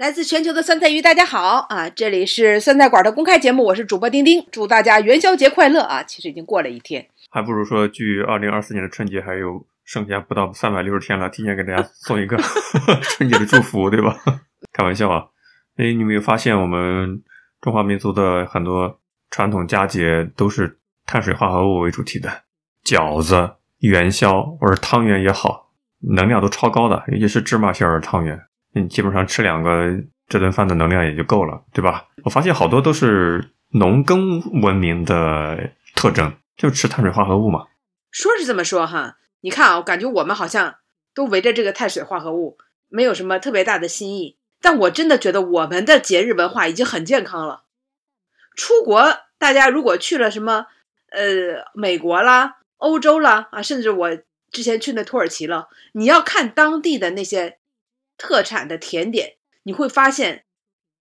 来自全球的酸菜鱼，大家好啊！这里是酸菜馆的公开节目，我是主播丁丁，祝大家元宵节快乐啊！其实已经过了一天，还不如说距二零二四年的春节还有剩下不到三百六十天了，提前给大家送一个 春节的祝福，对吧？开玩笑啊！哎，你没有发现我们中华民族的很多传统佳节都是碳水化合物为主题的，饺子、元宵或者汤圆也好，能量都超高的，尤其是芝麻馅儿的汤圆。你基本上吃两个，这顿饭的能量也就够了，对吧？我发现好多都是农耕文明的特征，就吃碳水化合物嘛。说是这么说哈，你看啊，我感觉我们好像都围着这个碳水化合物，没有什么特别大的新意。但我真的觉得我们的节日文化已经很健康了。出国，大家如果去了什么呃美国啦、欧洲啦啊，甚至我之前去那土耳其了，你要看当地的那些。特产的甜点，你会发现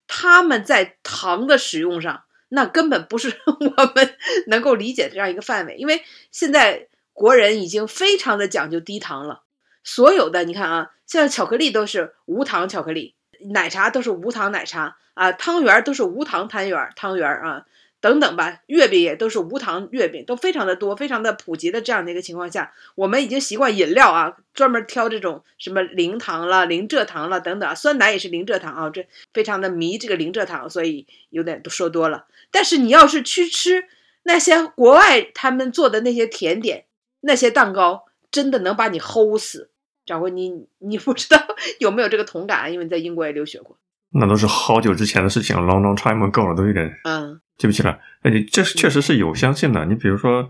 他们在糖的使用上，那根本不是 我们能够理解的这样一个范围。因为现在国人已经非常的讲究低糖了，所有的你看啊，像巧克力都是无糖巧克力，奶茶都是无糖奶茶啊，汤圆都是无糖汤圆汤圆啊。等等吧，月饼也都是无糖月饼，都非常的多，非常的普及的这样的一个情况下，我们已经习惯饮料啊，专门挑这种什么零糖了、零蔗糖了等等，酸奶也是零蔗糖啊，这非常的迷这个零蔗糖，所以有点都说多了。但是你要是去吃那些国外他们做的那些甜点、那些蛋糕，真的能把你齁死。掌柜，你你不知道 有没有这个同感？因为你在英国也留学过。那都是好久之前的事情，long long time ago 了，都有点嗯。记不起来，哎，你这确实是有相信的。你比如说，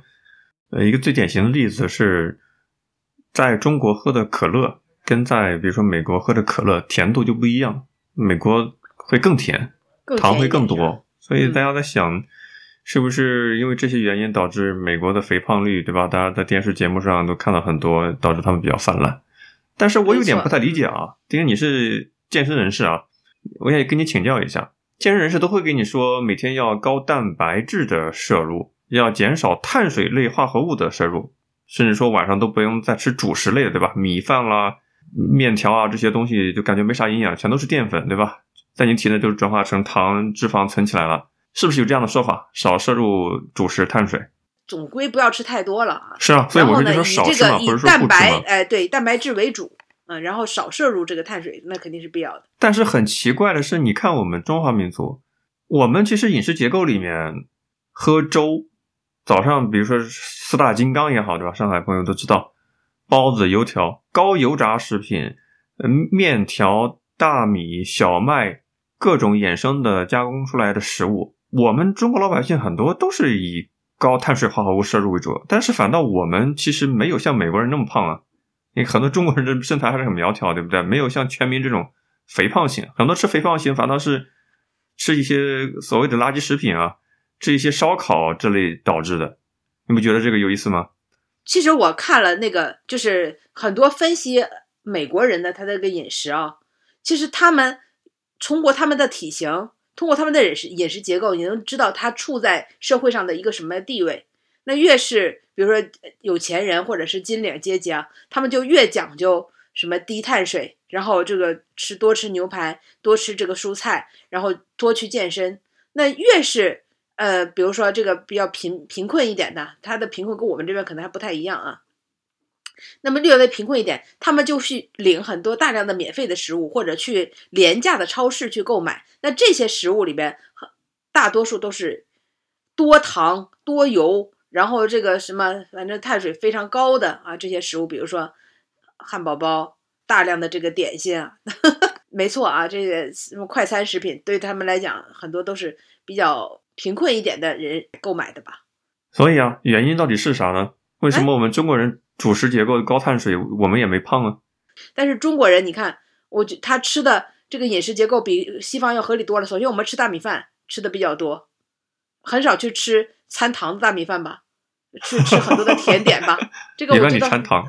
呃，一个最典型的例子是，在中国喝的可乐，跟在比如说美国喝的可乐，甜度就不一样。美国会更甜，糖会更多。所以大家在想，是不是因为这些原因导致美国的肥胖率，对吧？大家在电视节目上都看到很多，导致他们比较泛滥。但是我有点不太理解啊，因为你是健身人士啊，我也跟你请教一下。健身人士都会跟你说，每天要高蛋白质的摄入，要减少碳水类化合物的摄入，甚至说晚上都不用再吃主食类的，对吧？米饭啦、面条啊这些东西就感觉没啥营养，全都是淀粉，对吧？在你体内就转化成糖脂肪存起来了，是不是有这样的说法？少摄入主食碳水，总归不要吃太多了啊。是啊，所以我说就说少吃嘛，或者说蛋白，哎，对，蛋白质为主。嗯，然后少摄入这个碳水，那肯定是必要的。但是很奇怪的是，你看我们中华民族，我们其实饮食结构里面喝粥，早上比如说四大金刚也好，对吧？上海朋友都知道，包子、油条、高油炸食品，嗯，面条、大米、小麦，各种衍生的加工出来的食物，我们中国老百姓很多都是以高碳水化合物摄入为主，但是反倒我们其实没有像美国人那么胖啊。你很多中国人的身材还是很苗条，对不对？没有像全民这种肥胖型，很多吃肥胖型反倒是吃一些所谓的垃圾食品啊，吃一些烧烤这类导致的。你不觉得这个有意思吗？其实我看了那个，就是很多分析美国人的他的个饮食啊，其实他们通过他们的体型，通过他们的饮食饮食结构，你能知道他处在社会上的一个什么地位。那越是比如说有钱人或者是金领阶级啊，他们就越讲究什么低碳水，然后这个吃多吃牛排，多吃这个蔬菜，然后多去健身。那越是呃，比如说这个比较贫贫困一点的，他的贫困跟我们这边可能还不太一样啊。那么略微贫困一点，他们就去领很多大量的免费的食物，或者去廉价的超市去购买。那这些食物里边，大多数都是多糖多油。然后这个什么，反正碳水非常高的啊，这些食物，比如说汉堡包，大量的这个点心啊，没错啊，这些什么快餐食品，对他们来讲，很多都是比较贫困一点的人购买的吧。所以啊，原因到底是啥呢？为什么我们中国人主食结构高碳水，我们也没胖啊？但是中国人，你看，我觉他吃的这个饮食结构比西方要合理多了。首先，我们吃大米饭吃的比较多，很少去吃。掺糖的大米饭吧，去吃很多的甜点吧。这个我知道。掺糖。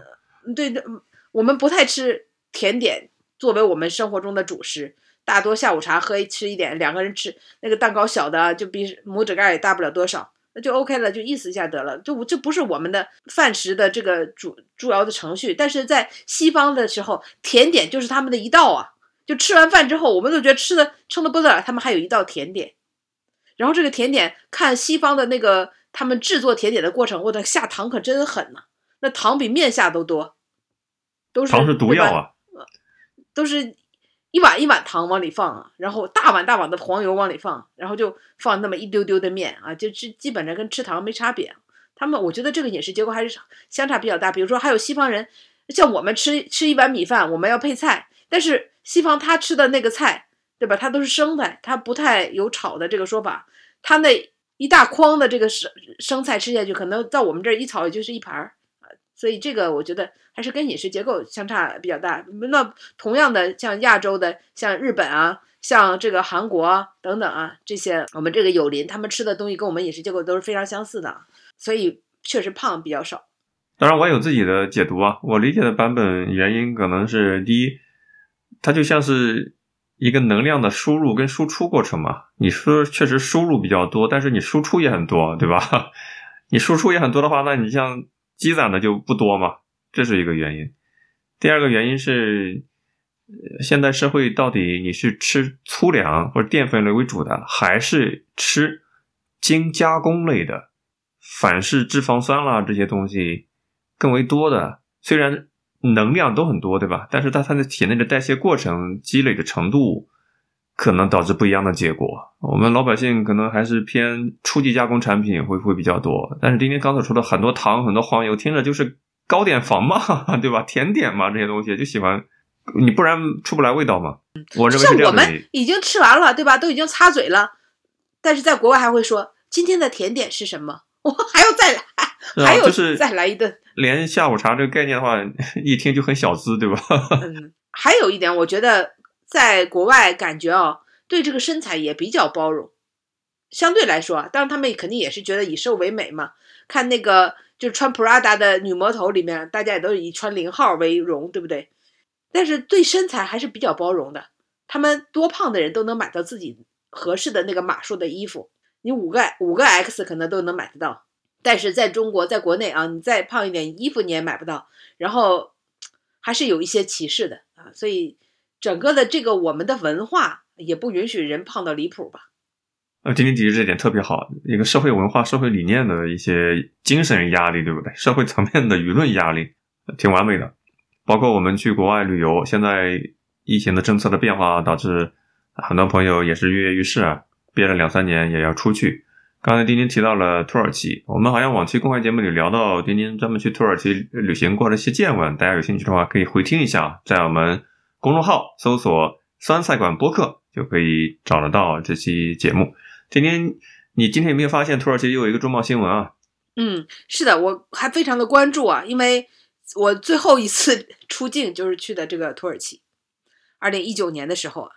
对对，我们不太吃甜点作为我们生活中的主食，大多下午茶喝一吃一点，两个人吃那个蛋糕小的就比拇指盖也大不了多少，那就 OK 了，就意思一下得了。就这不是我们的饭食的这个主主要的程序，但是在西方的时候，甜点就是他们的一道啊。就吃完饭之后，我们都觉得吃的撑得不得了，他们还有一道甜点，然后这个甜点看西方的那个他们制作甜点的过程，我的下糖可真狠呐、那糖比面下都多，都是糖是毒药啊！都是一碗一碗糖往里放啊，然后大碗大碗的黄油往里放，然后就放那么一丢丢的面啊，就基基本上跟吃糖没差别。他们我觉得这个饮食结构还是相差比较大。比如说还有西方人，像我们吃吃一碗米饭，我们要配菜，但是西方他吃的那个菜，对吧？它都是生菜，它不太有炒的这个说法。它那一大筐的这个生生菜吃下去，可能到我们这儿一炒就是一盘儿。所以这个我觉得还是跟饮食结构相差比较大。那同样的，像亚洲的，像日本啊，像这个韩国啊等等啊，这些我们这个友邻，他们吃的东西跟我们饮食结构都是非常相似的，所以确实胖比较少。当然，我有自己的解读啊。我理解的版本原因可能是第一，它就像是一个能量的输入跟输出过程嘛。你说确实输入比较多，但是你输出也很多，对吧？你输出也很多的话，那你像积攒的就不多嘛，这是一个原因。第二个原因是，现代社会到底你是吃粗粮或者淀粉类为主的，还是吃精加工类的反式脂肪酸啦这些东西更为多的？虽然能量都很多，对吧？但是它它的体内的代谢过程积累的程度，可能导致不一样的结果。我们老百姓可能还是偏初级加工产品会会比较多，但是丁丁刚才说的很多糖、很多黄油，听着就是糕点房嘛，对吧？甜点嘛，这些东西就喜欢，你不然出不来味道嘛。我认为像我是这样的们已经吃完了，对吧？都已经擦嘴了，但是在国外还会说今天的甜点是什么？我还要再来，还有就是再来一顿。连下午茶这个概念的话，一听就很小资，对吧？嗯，还有一点，我觉得在国外感觉哦，对这个身材也比较包容。相对来说啊，当然他们肯定也是觉得以瘦为美嘛。看那个就是穿 Prada 的女魔头里面，大家也都是以穿零号为荣，对不对？但是对身材还是比较包容的。他们多胖的人都能买到自己合适的那个码数的衣服，你五个五个 X 可能都能买得到。但是在中国，在国内啊，你再胖一点，衣服你也买不到。然后还是有一些歧视的啊，所以整个的这个我们的文化也不允许人胖到离谱吧。呃，丁丁提的这点特别好，一个社会文化、社会理念的一些精神压力，对不对？社会层面的舆论压力，挺完美的。包括我们去国外旅游，现在疫情的政策的变化，导致很多朋友也是跃跃欲试啊，憋了两三年也要出去。刚才丁丁提到了土耳其，我们好像往期公开节目里聊到丁丁专门去土耳其旅行过的一些见闻，大家有兴趣的话可以回听一下，在我们公众号搜索“酸菜馆播客”就可以找得到这期节目。丁丁，你今天有没有发现土耳其又有一个重磅新闻啊？嗯，是的，我还非常的关注啊，因为我最后一次出境就是去的这个土耳其，二零一九年的时候啊，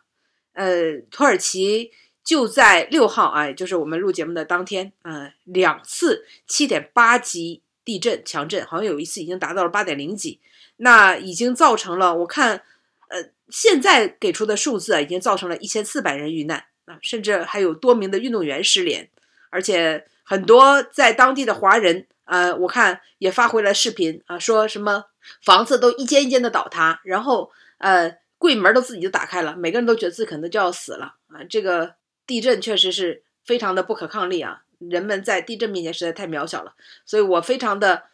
呃，土耳其就在六号啊，也就是我们录节目的当天，呃，两次七点八级地震强震，好像有一次已经达到了八点零级，那已经造成了我看，呃，现在给出的数字啊，已经造成了一千四百人遇难啊，甚至还有多名的运动员失联，而且很多在当地的华人，呃，我看也发回来视频啊，说什么房子都一间一间的倒塌，然后呃，柜门都自己就打开了，每个人都觉得自己可能就要死了啊！这个地震确实是非常的不可抗力啊，人们在地震面前实在太渺小了，所以我非常的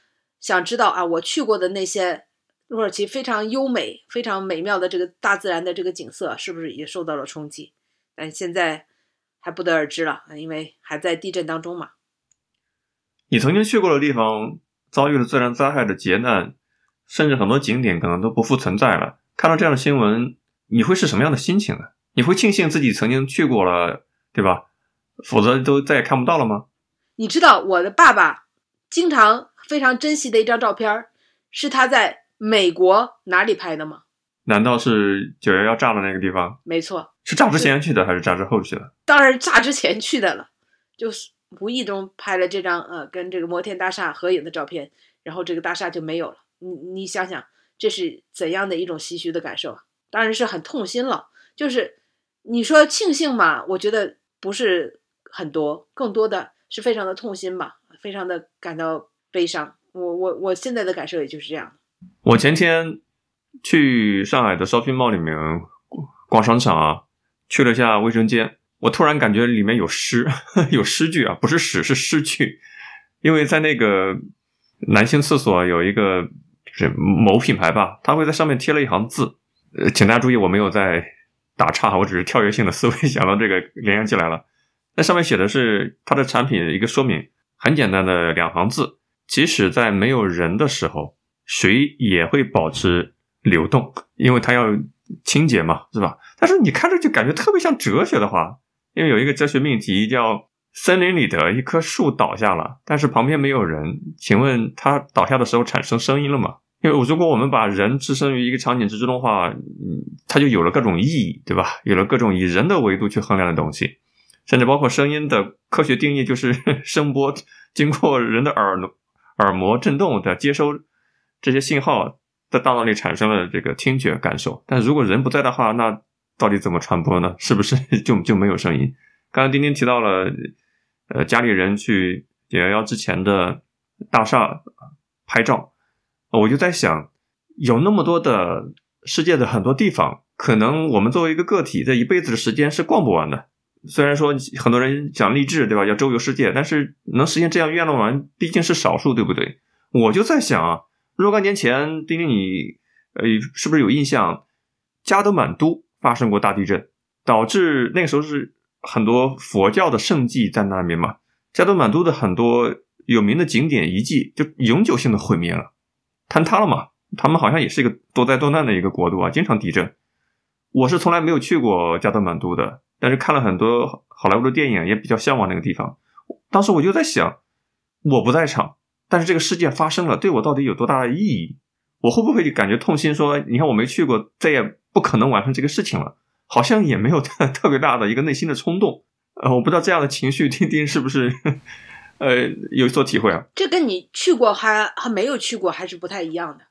想知道啊，我去过的那些土耳其非常优美、非常美妙的这个大自然的这个景色，是不是也受到了冲击？但现在还不得而知了，因为还在地震当中嘛。你曾经去过的地方遭遇了自然灾害的劫难，甚至很多景点可能都不复存在了。看到这样的新闻，你会是什么样的心情呢？你会庆幸自己曾经去过了，对吧？否则都再也看不到了吗？你知道我的爸爸经常非常珍惜的一张照片儿，是他在美国哪里拍的吗？难道是九幺幺炸的那个地方？没错，是炸之前去的还是炸之后去的？当然炸之前去的了，就是无意中拍了这张呃跟这个摩天大厦合影的照片，然后这个大厦就没有了。你你想想，这是怎样的一种唏嘘的感受啊？当然是很痛心了。就是你说庆幸嘛，我觉得不是很多，更多的是非常的痛心吧，非常的感到悲伤。我我我现在的感受也就是这样。我前天去上海的 shopping mall 里面逛商场啊，去了下卫生间，我突然感觉里面有诗，有诗句啊，不是屎，是诗句。因为在那个男性厕所有一个是某品牌吧，他会在上面贴了一行字，呃，请大家注意，我没有在打岔，我只是跳跃性的思维想到这个联想起来了。那上面写的是它的产品一个说明，很简单的两行字：即使在没有人的时候，水也会保持流动，因为它要清洁嘛，是吧？但是你看着就感觉特别像哲学的话，因为有一个哲学命题叫。森林里的一棵树倒下了，但是旁边没有人。请问它倒下的时候产生声音了吗？因为如果我们把人置身于一个场景之中的话，嗯，它就有了各种意义，对吧？有了各种以人的维度去衡量的东西，甚至包括声音的科学定义，就是 声波经过人的耳耳膜震动的接收这些信号，在大脑里产生了这个听觉感受。但如果人不在的话，那到底怎么传播呢？是不是 就就没有声音？刚刚丁丁提到了。呃，家里人去九幺幺之前的大厦拍照，我就在想，有那么多的世界的很多地方，可能我们作为一个个体，这一辈子的时间是逛不完的。虽然说很多人讲励志，对吧？要周游世界，但是能实现这样愿望的人，毕竟是少数，对不对？我就在想啊，若干年前，丁丁你呃，是不是有印象？加德满都发生过大地震，导致那个时候是。很多佛教的圣迹在那边嘛，加德满都的很多有名的景点遗迹就永久性的毁灭了，坍塌了嘛。他们好像也是一个多灾多难的一个国度啊，经常地震。我是从来没有去过加德满都的，但是看了很多好莱坞的电影，也比较向往那个地方。当时我就在想，我不在场，但是这个事件发生了，对我到底有多大的意义？我会不会就感觉痛心？说你看我没去过，再也不可能完成这个事情了。好像也没有特 特别大的一个内心的冲动，呃，我不知道这样的情绪，丁丁是不是呃有所体会啊？这跟你去过还还没有去过还是不太一样的，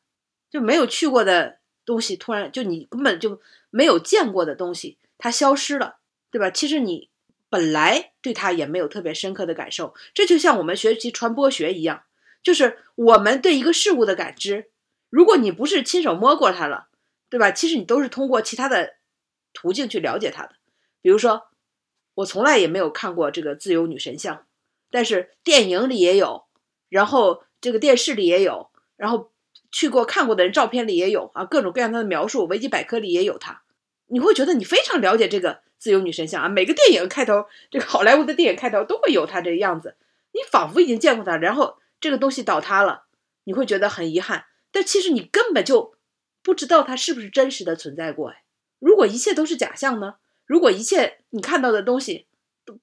就没有去过的东西，突然就你根本就没有见过的东西，它消失了，对吧？其实你本来对它也没有特别深刻的感受，这就像我们学习传播学一样，就是我们对一个事物的感知，如果你不是亲手摸过它了，对吧？其实你都是通过其他的。途径去了解它的，比如说，我从来也没有看过这个自由女神像，但是电影里也有，然后这个电视里也有，然后去过看过的人照片里也有啊，各种各样的描述，维基百科里也有它。你会觉得你非常了解这个自由女神像啊，每个电影开头，这个好莱坞的电影开头都会有它这个样子，你仿佛已经见过它，然后这个东西倒塌了，你会觉得很遗憾，但其实你根本就不知道它是不是真实的存在过哎。如果一切都是假象呢？如果一切你看到的东西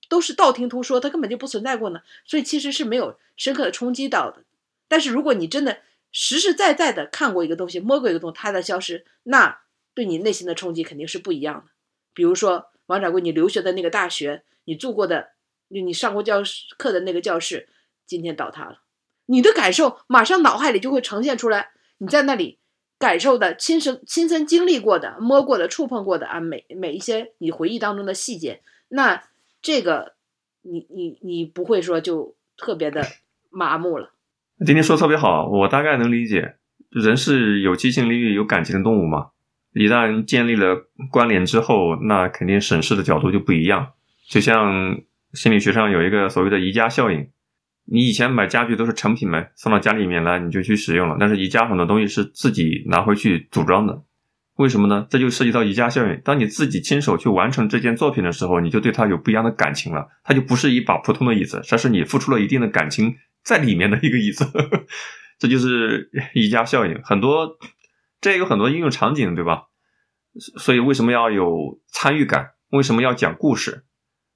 都是道听途说，它根本就不存在过呢？所以其实是没有深刻的冲击到的。但是如果你真的实实在在的看过一个东西，摸过一个东西，它的消失，那对你内心的冲击肯定是不一样的。比如说王掌柜，你留学的那个大学，你住过的，你上过教室课的那个教室，今天倒塌了，你的感受马上脑海里就会呈现出来，你在那里。感受的、亲身亲身经历过的、摸过的、触碰过的啊，每每一些你回忆当中的细节，那这个你你你不会说就特别的 麻木了。今天说特别好，我大概能理解，人是有记性力、有感情的动物嘛。一旦建立了关联之后，那肯定审视的角度就不一样。就像心理学上有一个所谓的宜家效应。你以前买家具都是成品买送到家里面来，你就去使用了。但是宜家很多东西是自己拿回去组装的，为什么呢？这就涉及到宜家效应。当你自己亲手去完成这件作品的时候，你就对它有不一样的感情了。它就不是一把普通的椅子，这是你付出了一定的感情在里面的一个椅子。这就是宜家效应。很多这有很多应用场景，对吧？所以为什么要有参与感？为什么要讲故事？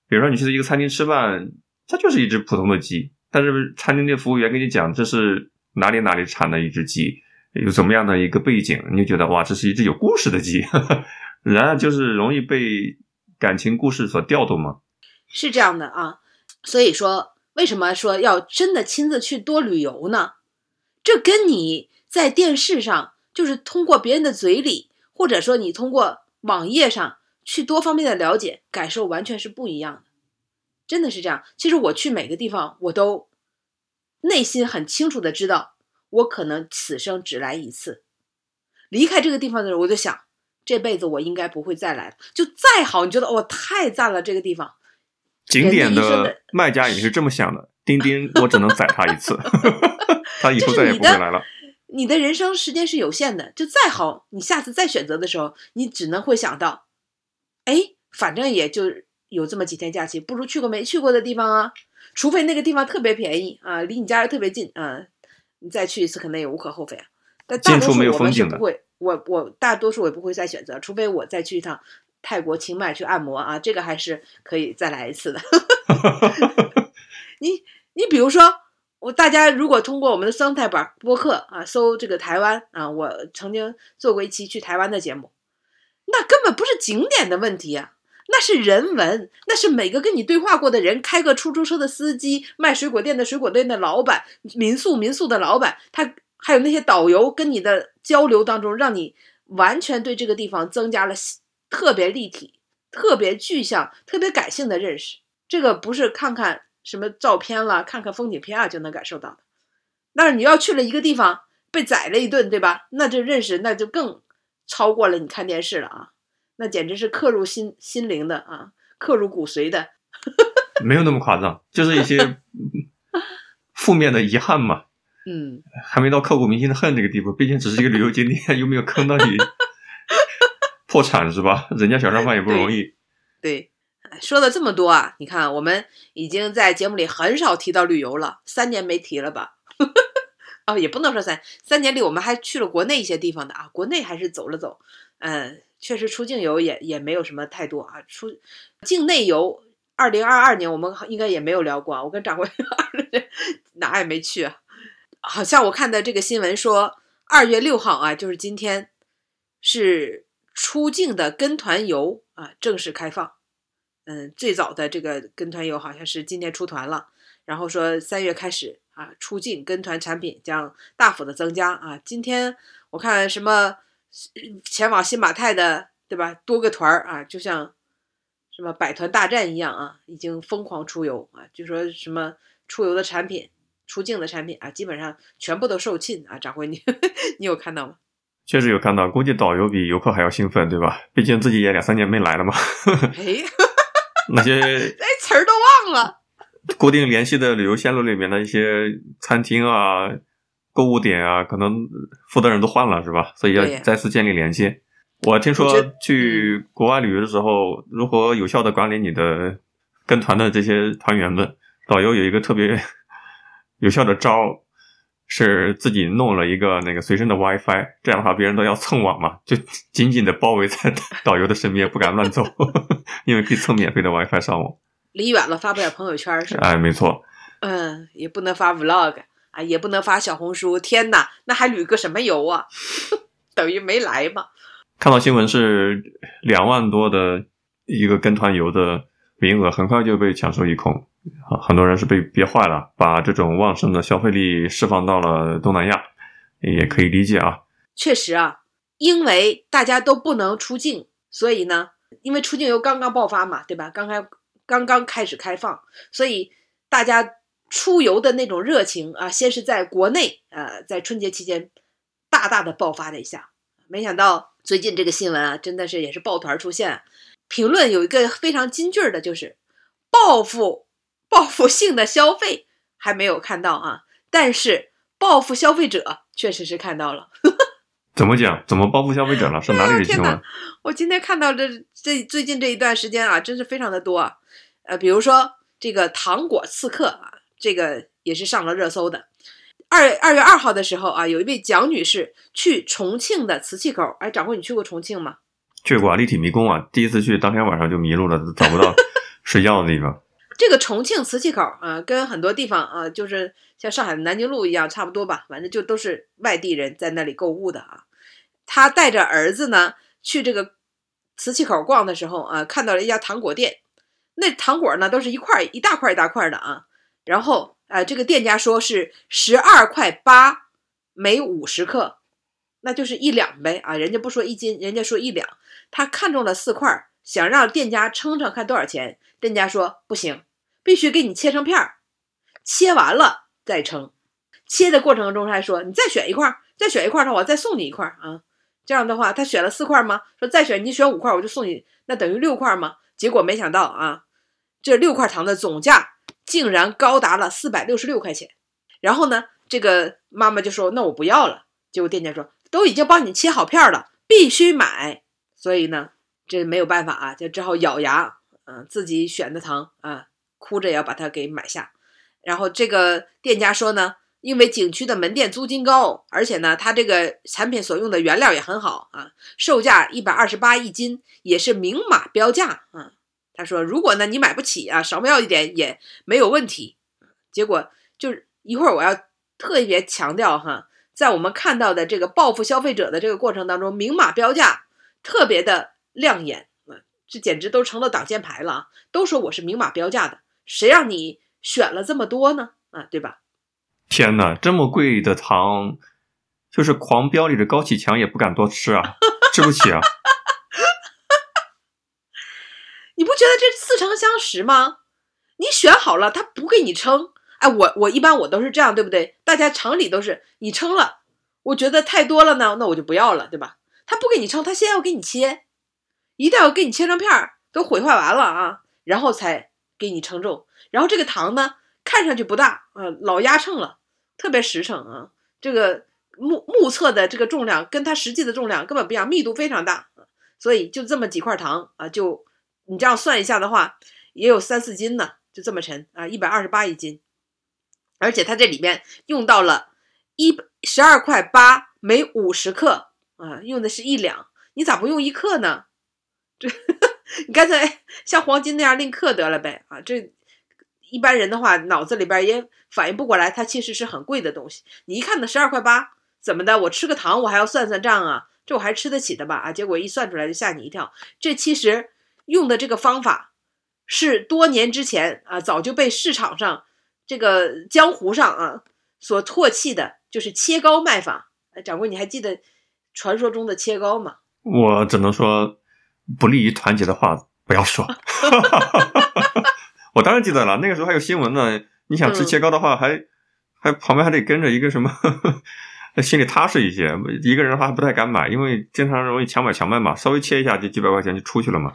比如说你去一个餐厅吃饭，它就是一只普通的鸡。但是餐厅的服务员跟你讲这是哪里哪里产的一只鸡，有怎么样的一个背景，你就觉得哇，这是一只有故事的鸡，然而就是容易被感情故事所调动吗？是这样的啊，所以说为什么说要真的亲自去多旅游呢？这跟你在电视上就是通过别人的嘴里，或者说你通过网页上去多方面的了解，感受完全是不一样的。真的是这样。其实我去每个地方，我都内心很清楚的知道，我可能此生只来一次。离开这个地方的时候，我就想，这辈子我应该不会再来了。就再好，你觉得哦，太赞了，这个地方。景点的卖家也是这么想的，钉钉我只能宰他一次，他以后再也不会来了。你的人生时间是有限的，就再好，你下次再选择的时候，你只能会想到，哎，反正也就有这么几天假期，不如去个没去过的地方啊。除非那个地方特别便宜啊，离你家又特别近啊，你再去一次可能也无可厚非啊。但大多数我们是不会，我我大多数我也不会再选择，除非我再去一趟泰国清迈去按摩啊，这个还是可以再来一次的。你你比如说，我大家如果通过我们的生态版播客啊，搜这个台湾啊，我曾经做过一期去台湾的节目，那根本不是景点的问题啊，那是人文，那是每个跟你对话过的人，开个出租车的司机，卖水果店的水果店的老板，民宿民宿的老板，他还有那些导游跟你的交流当中，让你完全对这个地方增加了特别立体、特别具象、特别感性的认识。这个不是看看什么照片了，看看风景片啊就能感受到的。但是你要去了一个地方被宰了一顿，对吧？那这认识那就更超过了你看电视了啊！那简直是刻入心心灵的啊，刻入骨髓的。没有那么夸张，就是一些 负面的遗憾嘛，嗯，还没到刻骨铭心的恨这个地步。毕竟只是一个旅游景点，又没有坑到你 破产是吧？人家小商贩也不容易。对。说了这么多啊，你看我们已经在节目里很少提到旅游了，三年没提了吧？哦，也不能说三三年里我们还去了国内一些地方的啊，国内还是走了走，嗯，确实出境游也也没有什么太多啊，出境内游，二零二二年我们应该也没有聊过啊，我跟掌柜哪也没去啊，好像我看的这个新闻说，二月六号啊，就是今天是出境的跟团游啊正式开放。嗯，最早的这个跟团游好像是今天出团了，然后说三月开始啊，出境跟团产品将大幅的增加啊。今天我看什么前往新马泰的，对吧？多个团儿啊，就像什么百团大战一样啊，已经疯狂出游啊。就说什么出游的产品、出境的产品啊，基本上全部都售罄啊。掌柜，你 你有看到吗？确实有看到，估计导游比游客还要兴奋，对吧？毕竟自己也两三年没来了嘛。哎。那些哎词儿都忘了，固定联系的旅游线路里面的一些餐厅啊、购物点啊，可能负责人都换了，是吧？所以要再次建立连接。我听说去国外旅游的时候，如何有效的管理你的跟团的这些团员们，导游有一个特别 有效的招，是自己弄了一个那个随身的 WiFi，这样的话别人都要蹭网嘛，就紧紧的包围在 导游的身边，不敢乱走。因为可以蹭免费的 WiFi 上网，离远了发不了朋友圈是吧？哎，没错。嗯，也不能发 Vlog 啊，也不能发小红书。天哪，那还旅个什么游啊？等于没来嘛。看到新闻是两万多的一个跟团游的名额，很快就被抢售一空。很多人是被憋坏了，把这种旺盛的消费力释放到了东南亚，也可以理解啊。确实啊，因为大家都不能出境，所以呢。因为出境游刚刚爆发嘛，对吧？刚开刚刚开始开放，所以大家出游的那种热情啊，先是在国内，呃，在春节期间大大的爆发了一下。没想到最近这个新闻啊，真的是也是抱团出现。评论有一个非常金句的，就是报复报复性的消费还没有看到啊，但是报复消费者确实是看到了。怎么讲？怎么报复消费者了？是哪里的新闻？我今天看到这这最近这一段时间啊，真是非常的多啊。呃，比如说这个糖果刺客啊，这个也是上了热搜的。二二月二号的时候啊，有一位蒋女士去重庆的瓷器口。哎，掌柜，你去过重庆吗？去过，立体迷宫啊。第一次去，当天晚上就迷路了，找不到 睡觉的地方。这个重庆瓷器口啊，跟很多地方啊，就是像上海的南京路一样，差不多吧。反正就都是外地人在那里购物的啊。他带着儿子呢去这个瓷器口逛的时候啊，看到了一家糖果店，那糖果呢都是一块一大块一大块的啊。然后啊，这个店家说是十二块八每五十克，那就是一两呗啊。人家不说一斤，人家说一两。他看中了四块，想让店家称称看多少钱。店家说不行，必须给你切成片儿，切完了再称。切的过程中还说你再选一块，再选一块的话，我再送你一块啊。这样的话，他选了四块吗？说再选，你选五块，我就送你，那等于六块吗？结果没想到啊，这六块糖的总价竟然高达了四百六十六块钱。然后呢，这个妈妈就说：“那我不要了。”结果店家说：“都已经帮你切好片了，必须买。”所以呢，这没有办法啊，就只好咬牙，嗯，自己选的糖啊，哭着也要把它给买下。然后这个店家说呢，因为景区的门店租金高，而且呢，它这个产品所用的原料也很好啊，售价一百二十八一斤，也是明码标价啊。他说：“如果呢你买不起啊，少要一点也没有问题。”结果就是一会儿我要特别强调哈，在我们看到的这个报复消费者的这个过程当中，明码标价特别的亮眼，这简直都成了挡箭牌了啊！都说我是明码标价的，谁让你选了这么多呢？啊，对吧？天哪，这么贵的糖，就是狂飙里的高启强也不敢多吃啊，吃不起啊。你不觉得这似曾相识吗？你选好了，他不给你称。哎，我我一般我都是这样，对不对？大家常理都是你称了，我觉得太多了呢，那我就不要了，对吧？他不给你称，他先要给你切，一定要给你切成片儿，都毁坏完了啊，然后才给你称重。然后这个糖呢，看上去不大啊，老压秤了，特别实诚啊。这个目目测的这个重量跟它实际的重量根本不一样，密度非常大，所以就这么几块糖啊，就。你这样算一下的话，也有三四斤呢，就这么沉啊，一百二十八一斤，而且它这里面用到了一十二块八每五十克啊，用的是一两，你咋不用一克呢？这 你干脆像黄金那样另克得了呗啊！这一般人的话，脑子里边也反应不过来，它其实是很贵的东西。你一看那十二块八，怎么的？我吃个糖我还要算算账啊？这我还吃得起的吧？啊，结果一算出来就吓你一跳，这其实。用的这个方法是多年之前啊，早就被市场上这个江湖上啊所唾弃的，就是切糕卖法。掌柜，你还记得传说中的切糕吗？我只能说不利于团结的话不要说。我当然记得了，那个时候还有新闻呢。你想吃切糕的话，还还旁边还得跟着一个什么，心里踏实一些。一个人的话还不太敢买，因为经常容易强买强卖嘛。稍微切一下就几百块钱就出去了嘛。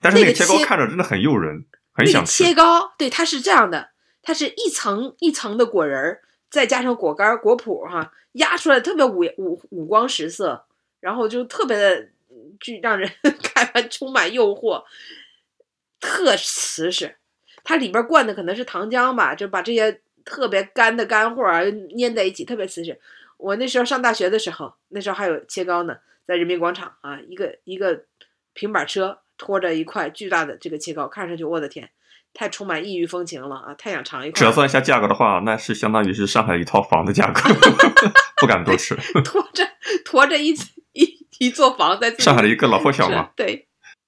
但是那个切糕看着真的很诱人，很想吃。切糕对它是这样的，它是一层一层的果仁儿，再加上果干果脯哈，压出来特别五五五光十色，然后就特别的就让人 看完充满诱惑，特瓷实。它里边灌的可能是糖浆吧，就把这些特别干的干货啊粘在一起，特别瓷实。我那时候上大学的时候，那时候还有切糕呢，在人民广场啊，一个一个平板车。拖着一块巨大的这个切糕，看上去我的天，太充满异域风情了啊！太想尝一块。折算一下价格的话，那是相当于是上海一套房的价格，不敢多吃。拖着拖着一一一座房在上海的一个老破小嘛。对，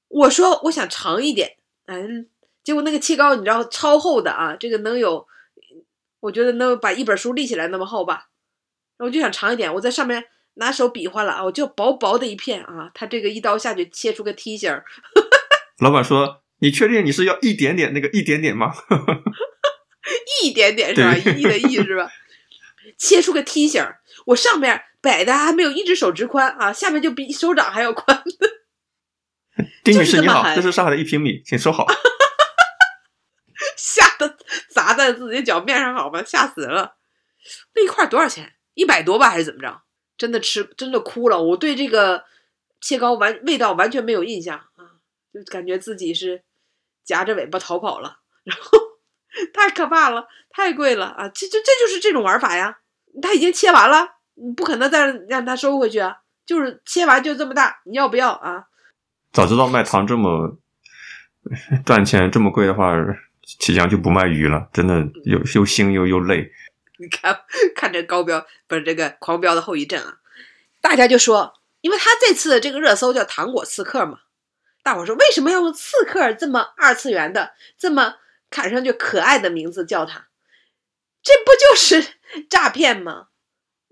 我说我想尝一点，嗯，结果那个切糕你知道超厚的啊，这个能有，我觉得能把一本书立起来那么厚吧。我就想尝一点，我在上面。拿手比划了啊，我就薄薄的一片啊，他这个一刀下去切出个梯形儿。老板说：“你确定你是要一点点那个一点点吗？” 一点点是吧？一的一是吧？切出个梯形儿，我上面摆的还没有一只手指宽啊，下面就比手掌还要宽。丁女士你好，这是上海的一平米，请收好。吓得砸在自己脚面上好吗？吓死人了。那一块多少钱？一百多吧，还是怎么着？真的吃，真的哭了。我对这个切糕完味道完全没有印象啊，就感觉自己是夹着尾巴逃跑了，然后太可怕了，太贵了啊！这这这就是这种玩法呀。他已经切完了，你不可能再让他收回去啊。就是切完就这么大，你要不要啊？早知道卖糖这么 赚钱这么贵的话，启强就不卖鱼了。真的又又腥又又累。你看看这高标不是这个狂飙的后遗症啊！大家就说，因为他这次的这个热搜叫“糖果刺客”嘛，大伙说为什么要用“刺客”这么二次元的、这么看上去可爱的名字叫他？这不就是 诈骗吗？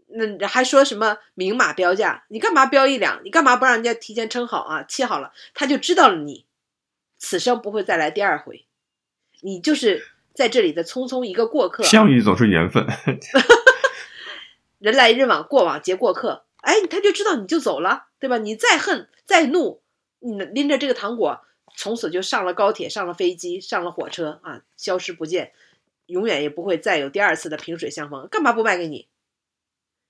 那还说什么明码标价？你干嘛标一两？你干嘛不让人家提前称好啊？切好了，他就知道了你此生不会再来第二回，你就是。在这里的匆匆一个过客，相遇总是缘分。人来人往，过往皆过客。哎，他就知道你就走了，对吧？你再恨再怒，你拎着这个糖果，从此就上了高铁，上了飞机，上了火车啊，消失不见，永远也不会再有第二次的萍水相逢。干嘛不卖给你？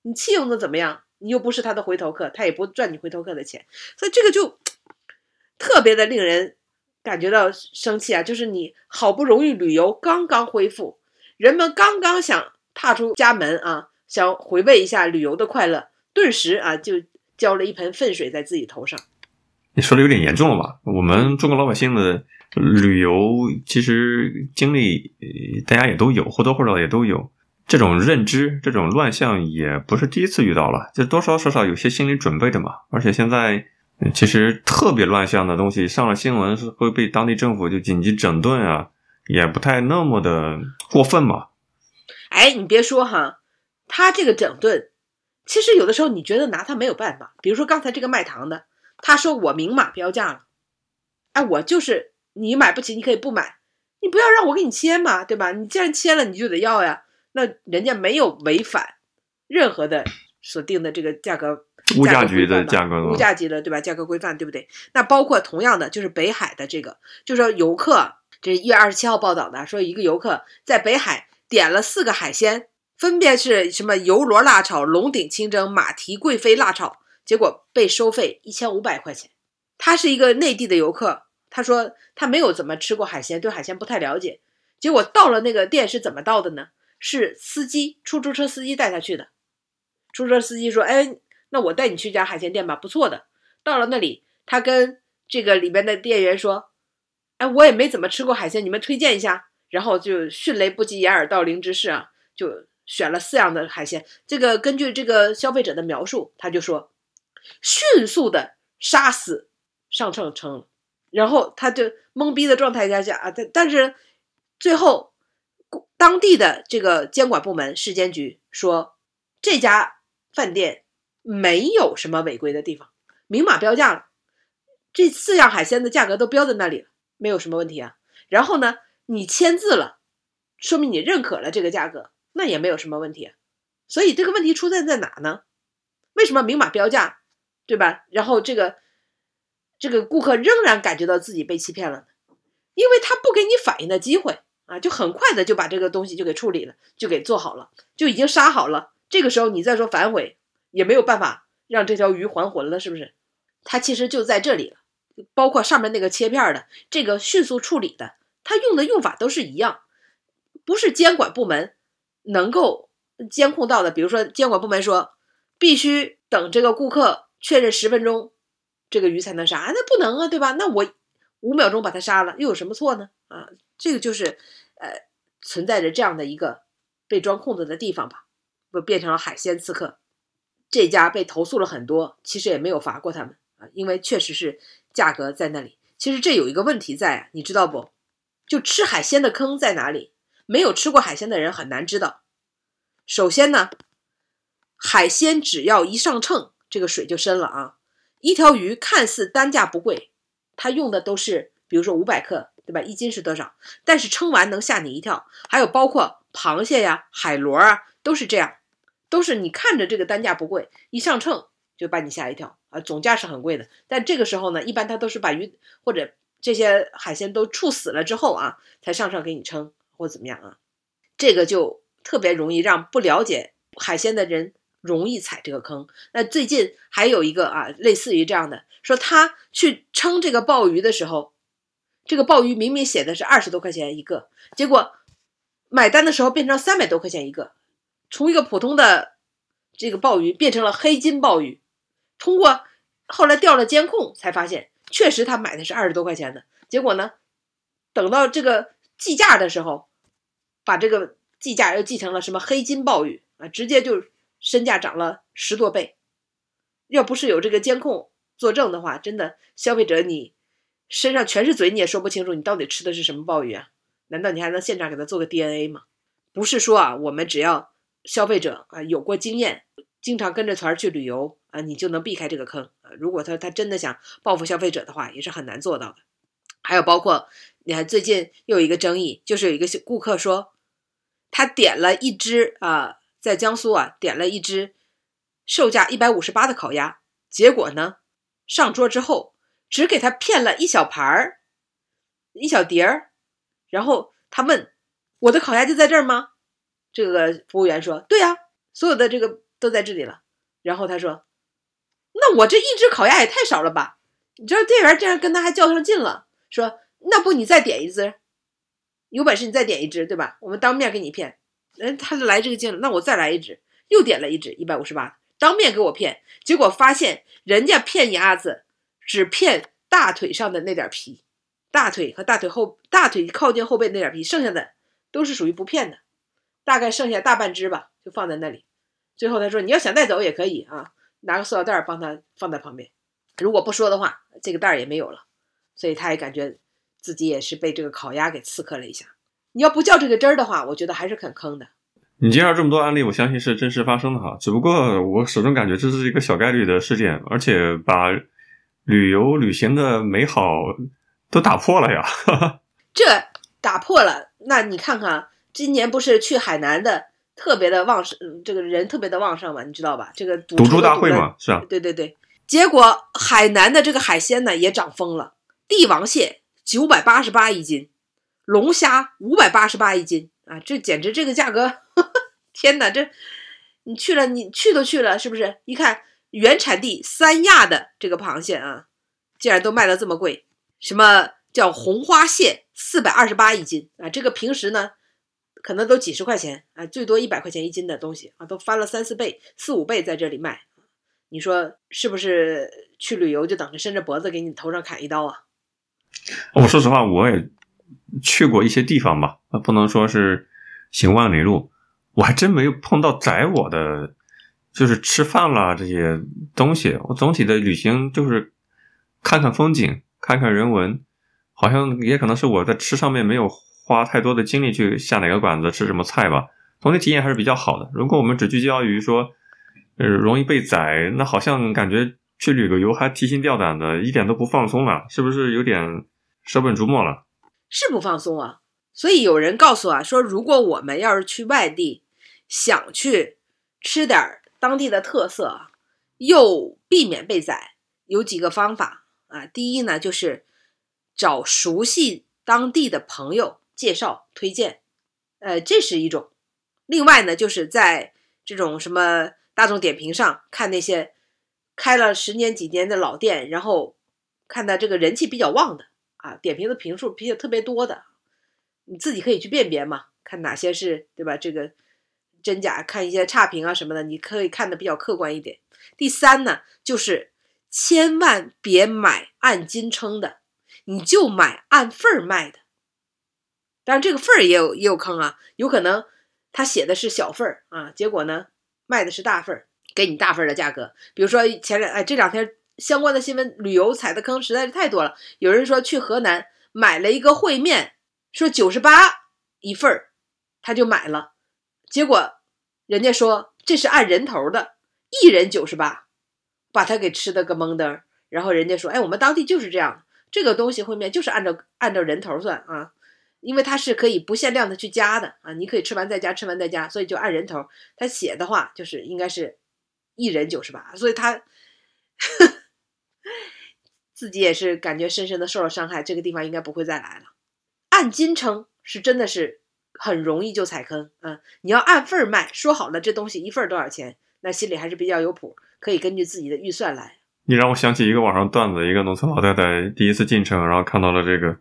你气又能怎么样？你又不是他的回头客，他也不赚你回头客的钱，所以这个就特别的令人感觉到生气啊！就是你好不容易旅游刚刚恢复，人们刚刚想踏出家门啊，想回味一下旅游的快乐，顿时啊就浇了一盆粪水在自己头上。你说的有点严重了吧？我们中国老百姓的旅游其实经历，大家也都有，或多或少也都有。这种认知，这种乱象也不是第一次遇到了，就多多少少有些心理准备的嘛。而且现在，其实特别乱象的东西上了新闻是会被当地政府就紧急整顿啊，也不太那么的过分嘛。哎，你别说哈，他这个整顿，其实有的时候你觉得拿他没有办法。比如说刚才这个卖糖的，他说我明码标价了，哎，我就是你买不起，你可以不买，你不要让我给你签嘛，对吧？你既然签了，你就得要呀。那人家没有违反任何的所定的这个价格物价局的价格物价局的对吧？价格规范对不对？那包括同样的就是北海的这个，就是说游客，这是一月二十七号报道的，说一个游客在北海点了四个海鲜，分别是什么油螺辣炒、龙顶清蒸、马蹄贵妃辣炒，结果被收费一千五百块钱。他是一个内地的游客，他说他没有怎么吃过海鲜，对海鲜不太了解，结果到了那个店是怎么到的呢？是司机，出租车司机带他去的。出租车司机说：“哎，那我带你去家海鲜店吧，不错的。”到了那里，他跟这个里边的店员说：“哎，我也没怎么吃过海鲜，你们推荐一下。”然后就迅雷不及掩耳盗铃之势啊，就选了四样的海鲜。这个根据这个消费者的描述，他就说：“迅速的杀死，上秤称了。”然后他就懵逼的状态下下啊，但但是最后。当地的这个监管部门市监局说，这家饭店没有什么违规的地方，明码标价了，这四样海鲜的价格都标在那里了，没有什么问题啊。然后呢，你签字了，说明你认可了这个价格，那也没有什么问题。所以这个问题出在在哪呢？为什么明码标价，对吧？然后这个这个顾客仍然感觉到自己被欺骗了？因为他不给你反应的机会。啊，就很快的就把这个东西就给处理了，就给做好了，就已经杀好了。这个时候你再说反悔，也没有办法让这条鱼还魂了，是不是？它其实就在这里了，包括上面那个切片的，这个迅速处理的，它用的用法都是一样，不是监管部门能够监控到的。比如说，监管部门说必须等这个顾客确认十分钟，这个鱼才能杀，那不能啊，对吧？那我五秒钟把它杀了，又有什么错呢？啊？这个就是，呃，存在着这样的一个被装空子的地方吧，不变成了海鲜刺客。这家被投诉了很多，其实也没有罚过他们啊，因为确实是价格在那里。其实这有一个问题在，你知道不？就吃海鲜的坑在哪里？没有吃过海鲜的人很难知道。首先呢，海鲜只要一上秤，这个水就深了啊。一条鱼看似单价不贵，它用的都是，比如说五百克。对吧？一斤是多少？但是称完能吓你一跳。还有包括螃蟹呀、海螺啊，都是这样，都是你看着这个单价不贵，一上秤就把你吓一跳啊。总价是很贵的，但这个时候呢，一般他都是把鱼或者这些海鲜都处死了之后啊，才上秤给你称或怎么样啊。这个就特别容易让不了解海鲜的人容易踩这个坑。那最近还有一个啊，类似于这样的，说他去称这个鲍鱼的时候。这个鲍鱼明明写的是二十多块钱一个，结果买单的时候变成三百多块钱一个，从一个普通的这个鲍鱼变成了黑金鲍鱼。通过后来调了监控才发现，确实他买的是二十多块钱的。结果呢，等到这个计价的时候，把这个计价又计成了什么黑金鲍鱼啊，直接就身价涨了十多倍。要不是有这个监控作证的话，真的消费者你。身上全是嘴，你也说不清楚你到底吃的是什么鲍鱼啊？难道你还能现场给他做个 DNA 吗？不是说啊，我们只要消费者啊有过经验，经常跟着团去旅游啊，你就能避开这个坑啊。如果他他真的想报复消费者的话，也是很难做到的。还有包括你看最近又有一个争议，就是有一个顾客说，他点了一只啊，在江苏啊点了一只售价一百五十八的烤鸭，结果呢，上桌之后只给他骗了一小盘儿，一小碟儿，然后他问：“我的烤鸭就在这儿吗？”这个服务员说：“对呀，所有的这个都在这里了。”然后他说：“那我这一只烤鸭也太少了吧？”你知道店员竟然跟他还较上劲了，说：“那不你再点一只，有本事你再点一只，对吧？我们当面给你骗。”人他就来这个劲了，那我再来一只，又点了一只一百五十八，当面给我骗，结果发现人家骗鸭子只骗大腿上的那点皮，大腿和大腿后大腿靠近后背那点皮，剩下的都是属于不骗的，大概剩下大半只吧，就放在那里。最后他说你要想带走也可以啊，拿个塑料袋帮他放在旁边，如果不说的话，这个袋儿也没有了，所以他也感觉自己也是被这个烤鸭给刺客了一下。你要不较这个真儿的话，我觉得还是很坑的。你介绍这么多案例，我相信是真实发生的哈。只不过我始终感觉这是一个小概率的事件，而且把旅游旅行的美好都打破了呀。这打破了，那你看看，今年不是去海南的特别的旺盛，这个人特别的旺盛嘛，你知道吧？这个赌注大会嘛，是啊。对对对，结果海南的这个海鲜呢也涨疯了，帝王蟹九百八十八一斤。龙虾五百八十八一斤啊，这简直这个价格，天哪！这你去了，你去都去了，是不是？一看原产地三亚的这个螃蟹啊，竟然都卖的这么贵。什么叫红花蟹？四百二十八一斤啊，这个平时呢，可能都几十块钱啊，最多一百块钱一斤的东西啊，都翻了三四倍、四五倍在这里卖。你说是不是？去旅游就等着伸着脖子给你头上砍一刀啊？我说实话，我也。去过一些地方吧，不能说是行万里路，我还真没有碰到宰我的，就是吃饭啦这些东西。我总体的旅行就是看看风景，看看人文，好像也可能是我在吃上面没有花太多的精力去下哪个馆子吃什么菜吧。总体体验还是比较好的。如果我们只聚焦于说，呃，容易被宰，那好像感觉去旅个游还提心吊胆的，一点都不放松了，是不是有点舍本逐末了？是不放松啊，所以有人告诉啊说，如果我们要是去外地，想去吃点当地的特色，又避免被宰，有几个方法啊。第一呢，就是找熟悉当地的朋友介绍推荐，呃，这是一种。另外呢，就是在这种什么大众点评上看那些开了十年几年的老店，然后看到这个人气比较旺的。啊，点评的评数比较特别多的，你自己可以去辨别嘛，看哪些是对吧？这个真假，看一些差评啊什么的，你可以看的比较客观一点。第三呢，就是千万别买按斤称的，你就买按份儿卖的。但是这个份儿也有也有坑啊，有可能他写的是小份儿啊，结果呢卖的是大份儿，给你大份儿的价格。比如说前两哎这两天。相关的新闻，旅游踩的坑实在是太多了。有人说去河南买了一个烩面，说九十八一份儿，他就买了，结果人家说这是按人头的，一人九十八，把他给吃的个懵登。然后人家说，哎，我们当地就是这样，这个东西烩面就是按照按照人头算啊，因为它是可以不限量的去加的啊，你可以吃完再加，吃完再加，所以就按人头。他写的话就是应该是一人九十八，所以他。自己也是感觉深深的受了伤害，这个地方应该不会再来了。按斤称是真的是很容易就踩坑，嗯，你要按份卖，说好了这东西一份多少钱，那心里还是比较有谱，可以根据自己的预算来。你让我想起一个网上段子，一个农村老太太第一次进城，然后看到了这个，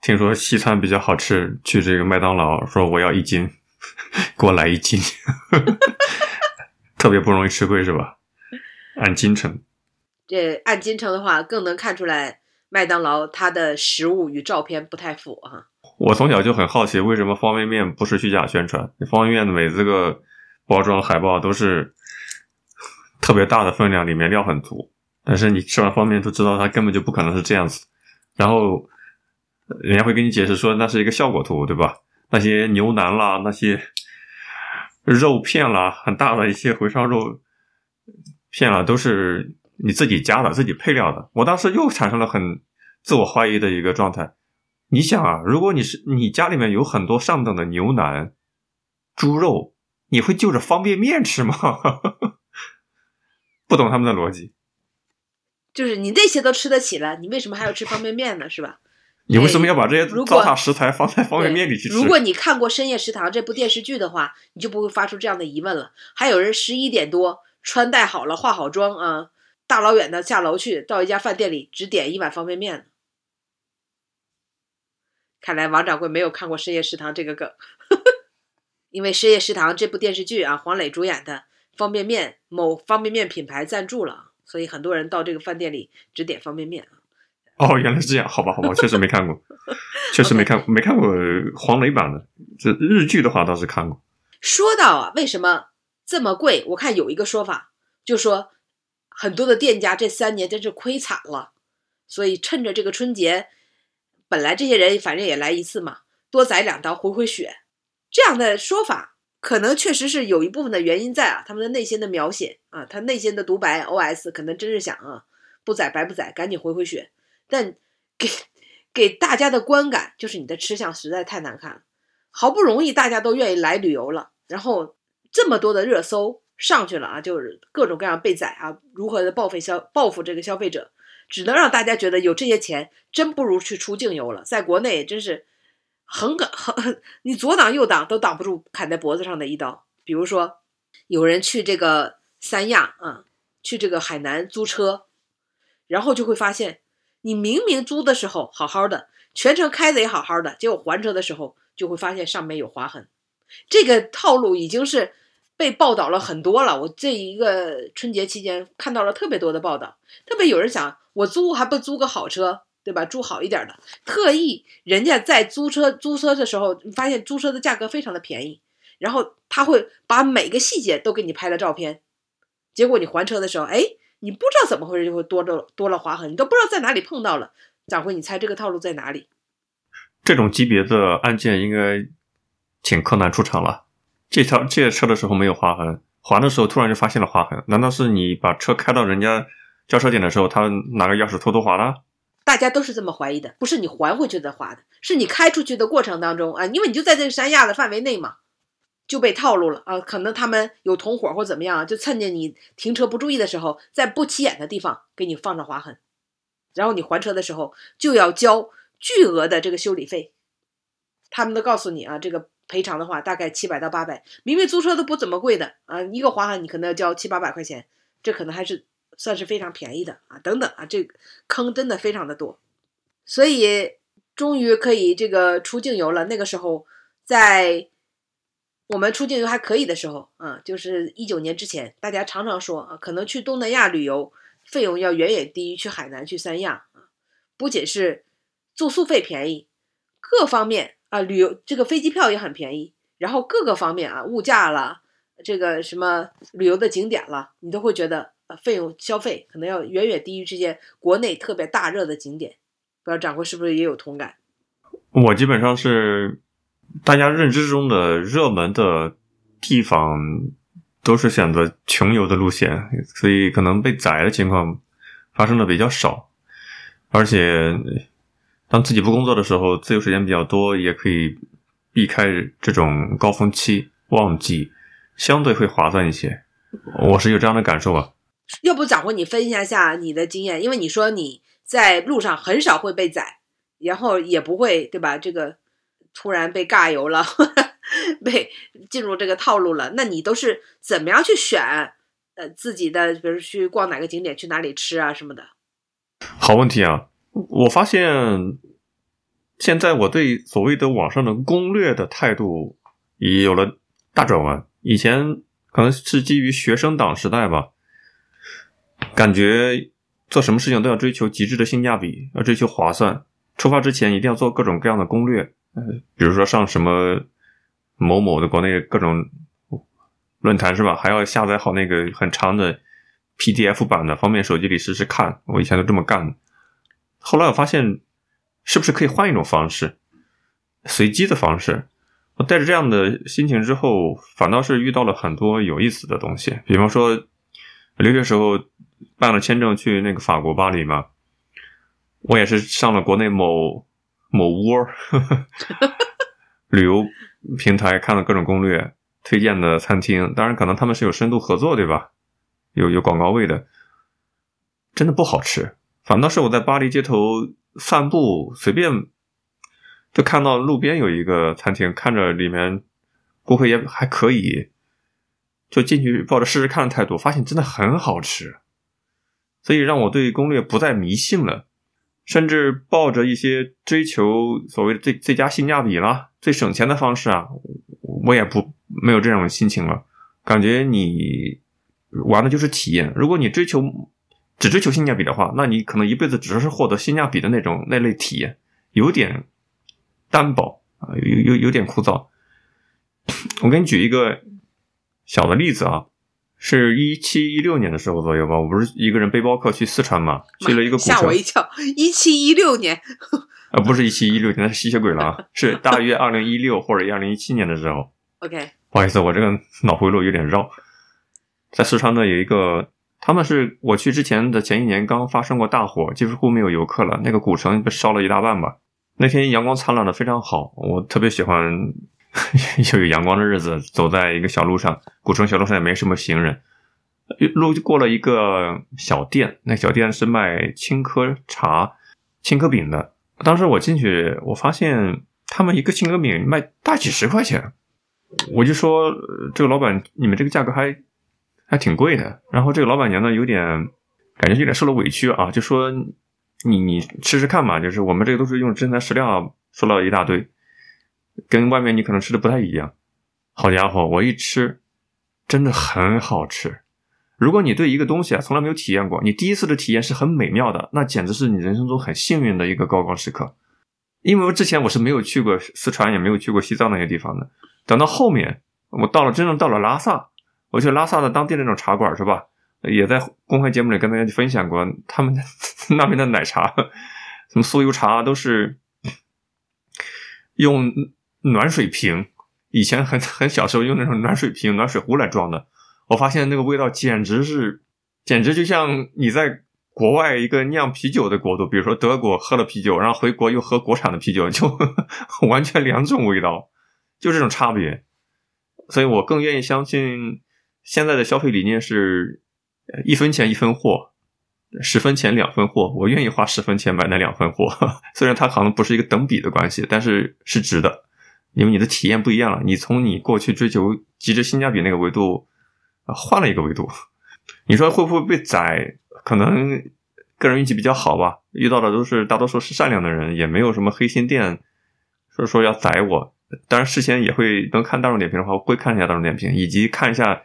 听说西餐比较好吃，去这个麦当劳说我要一斤，给我来一斤，特别不容易吃亏是吧？按斤称。这按斤称的话，更能看出来麦当劳它的食物与照片不太符啊。我从小就很好奇，为什么方便面不是虚假宣传？方便面的每这个包装海报都是特别大的分量，里面料很足，但是你吃完方便面都知道它根本就不可能是这样子。然后人家会跟你解释说，那是一个效果图，对吧？那些牛腩啦，那些肉片啦，很大的一些回烧肉片啦，都是。你自己加的，自己配料的，我当时又产生了很自我怀疑的一个状态。你想啊，如果你是你家里面有很多上等的牛腩、猪肉，你会就着方便面吃吗？不懂他们的逻辑。就是你那些都吃得起了，你为什么还要吃方便面呢？是吧？你为什么要把这些糟蹋食材放在方便面里去吃？如果你看过《深夜食堂》这部电视剧的话，你就不会发出这样的疑问了。还有人十一点多穿戴好了、化好妆啊，大老远的下楼去到一家饭店里只点一碗方便面。看来王掌柜没有看过《深夜食堂》这个梗，因为《深夜食堂》这部电视剧啊，黄磊主演的方便面某方便面品牌赞助了，所以很多人到这个饭店里只点方便面啊。哦，原来是这样，好吧，好吧，确实没看过，确实没看没看过黄磊版的。这日剧的话倒是看过。说到啊，为什么这么贵？我看有一个说法，就说很多的店家这三年真是亏惨了，所以趁着这个春节，本来这些人反正也来一次嘛，多宰两刀回回血。这样的说法可能确实是有一部分的原因在啊，他们的内心的描写啊，他内心的独白 OS 可能真是想啊，不宰白不宰，赶紧回回血。但给给大家的观感就是你的吃相实在太难看了。好不容易大家都愿意来旅游了，然后这么多的热搜上去了啊，就是各种各样被宰啊，如何的报复消报复这个消费者，只能让大家觉得有这些钱真不如去出境游了。在国内真是横个横，你左挡右挡都挡不住砍在脖子上的一刀。比如说，有人去这个三亚啊，去这个海南租车，然后就会发现。你明明租的时候好好的，全程开的也好好的，结果还车的时候就会发现上面有划痕。这个套路已经是被报道了很多了。我这一个春节期间看到了特别多的报道，特别有人想我租还不租个好车，对吧？租好一点的，特意人家在租车租车的时候，发现租车的价格非常的便宜，然后他会把每个细节都给你拍了照片，结果你还车的时候，哎。你不知道怎么回事就会多了多了划痕，你都不知道在哪里碰到了。掌柜，你猜这个套路在哪里？这种级别的案件应该请柯南出场了。这条借车的时候没有划痕，还的时候突然就发现了划痕，难道是你把车开到人家交车点的时候，他拿个钥匙偷偷划了？大家都是这么怀疑的，不是你还回去再划的，是你开出去的过程当中啊，因为你就在这个三亚的范围内嘛。就被套路了啊！可能他们有同伙或怎么样，就趁着你停车不注意的时候，在不起眼的地方给你放上划痕，然后你还车的时候就要交巨额的这个修理费。他们都告诉你啊，这个赔偿的话大概七百到八百，明明租车都不怎么贵的啊，一个划痕你可能要交七八百块钱，这可能还是算是非常便宜的啊。等等啊，这坑真的非常的多，所以终于可以这个出境游了。那个时候在。我们出境游还可以的时候，啊，就是一九年之前，大家常常说啊，可能去东南亚旅游费用要远远低于去海南、去三亚啊。不仅是住宿费便宜，各方面啊，旅游这个飞机票也很便宜，然后各个方面啊，物价了，这个什么旅游的景点了，你都会觉得呃，费用消费可能要远远低于这些国内特别大热的景点。不知道掌柜是不是也有同感？我基本上是。大家认知中的热门的地方都是选择穷游的路线，所以可能被宰的情况发生的比较少。而且，当自己不工作的时候，自由时间比较多，也可以避开这种高峰期旺季，相对会划算一些。我是有这样的感受啊。要不掌柜，你分享一下你的经验，因为你说你在路上很少会被宰，然后也不会对吧？这个。突然被尬游了，被进入这个套路了。那你都是怎么样去选？呃，自己的，比如去逛哪个景点，去哪里吃啊什么的？好问题啊！我发现现在我对所谓的网上的攻略的态度也有了大转弯。以前可能是基于学生党时代吧，感觉做什么事情都要追求极致的性价比，要追求划算。出发之前一定要做各种各样的攻略。比如说上什么某某的国内各种论坛是吧？还要下载好那个很长的 PDF 版的，方便手机里实时看。我以前都这么干。后来我发现，是不是可以换一种方式，随机的方式？我带着这样的心情之后，反倒是遇到了很多有意思的东西。比方说，留学时候办了签证去那个法国巴黎嘛，我也是上了国内某。某窝呵呵 旅游平台看了各种攻略，推荐的餐厅，当然可能他们是有深度合作，对吧？有有广告位的，真的不好吃。反倒是我在巴黎街头散步，随便就看到路边有一个餐厅，看着里面顾客也还可以，就进去抱着试试看的态度，发现真的很好吃，所以让我对攻略不再迷信了，甚至抱着一些追求所谓的最最佳性价比啦、最省钱的方式啊，我也不没有这种心情了。感觉你玩的就是体验，如果你追求。只追求性价比的话，那你可能一辈子只是获得性价比的那种那类体验，有点单薄啊，有有有点枯燥。我给你举一个小的例子啊，是一七一六年的时候左右吧，我不是一个人背包客去四川嘛，去了一个古城，吓我一跳，一七一六年 啊，不是一七一六年，那是吸血鬼了啊，是大约二零一六或者二零一七年的时候。OK，不好意思，我这个脑回路有点绕，在四川呢有一个。他们是我去之前的前一年刚发生过大火，几乎没有游客了，那个古城被烧了一大半吧。那天阳光灿烂的非常好，我特别喜欢 又有阳光的日子，走在一个小路上，古城小路上也没什么行人，路过了一个小店，那小店是卖青稞茶、青稞饼的。当时我进去，我发现他们一个青稞饼卖大几十块钱，我就说这个老板，你们这个价格还。还挺贵的，然后这个老板娘呢，有点感觉有点受了委屈啊，就说你你吃吃看嘛，就是我们这个都是用真材实料，说了一大堆，跟外面你可能吃的不太一样。好家伙，我一吃，真的很好吃。如果你对一个东西啊从来没有体验过，你第一次的体验是很美妙的，那简直是你人生中很幸运的一个高光时刻。因为我之前我是没有去过四川，也没有去过西藏那些地方的，等到后面我到了真正到了拉萨。我去拉萨的当地那种茶馆是吧？也在公开节目里跟大家分享过，他们 那边的奶茶，什么酥油茶都是用暖水瓶，以前很 很小时候用那种暖水瓶、暖水壶来装的。我发现那个味道简直是，简直就像你在国外一个酿啤酒的国度，比如说德国喝了啤酒，然后回国又喝国产的啤酒，就 完全两种味道，就这种差别。所以我更愿意相信。现在的消费理念是，一分钱一分货，十分钱两分货。我愿意花十分钱买那两分货，虽然它可能不是一个等比的关系，但是是值的，因为你的体验不一样了。你从你过去追求极致性价比那个维度，换了一个维度。你说会不会被宰？可能个人运气比较好吧，遇到的都是大多数是善良的人，也没有什么黑心店说说要宰我。当然，事先也会能看大众点评的话，会看一下大众点评，以及看一下。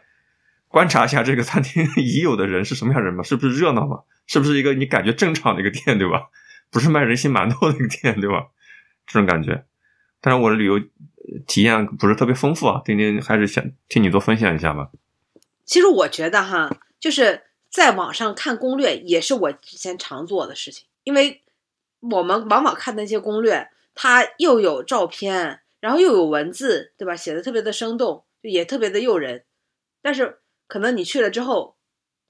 观察一下这个餐厅 已有的人是什么样人吧，是不是热闹嘛？是不是一个你感觉正常的一个店，对吧？不是卖人心馒头的一个店，对吧？这种感觉。但是我的旅游体验不是特别丰富啊，丁丁还是想听你多分享一下吧。其实我觉得哈，就是在网上看攻略也是我之前常做的事情，因为我们往往看那些攻略，它又有照片，然后又有文字，对吧？写的特别的生动，也特别的诱人，但是。可能你去了之后，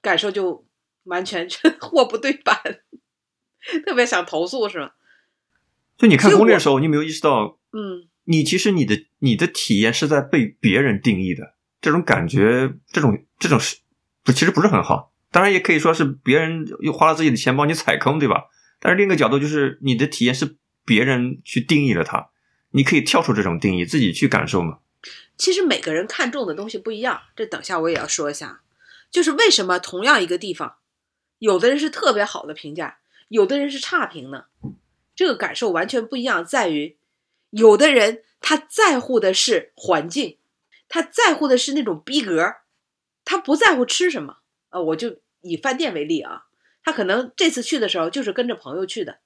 感受就完全 货不对版，特别想投诉，是吗？就你看攻略的时候，你有没有意识到，嗯，你其实你的你的体验是在被别人定义的，这种感觉，这种这种是不其实不是很好。当然也可以说是别人又花了自己的钱帮你踩坑，对吧？但是另一个角度就是你的体验是别人去定义了它，你可以跳出这种定义，自己去感受嘛。其实每个人看重的东西不一样，这等下我也要说一下，就是为什么同样一个地方，有的人是特别好的评价，有的人是差评呢？这个感受完全不一样，在于有的人他在乎的是环境，他在乎的是那种逼格，他不在乎吃什么。呃，我就以饭店为例啊，他可能这次去的时候就是跟着朋友去的，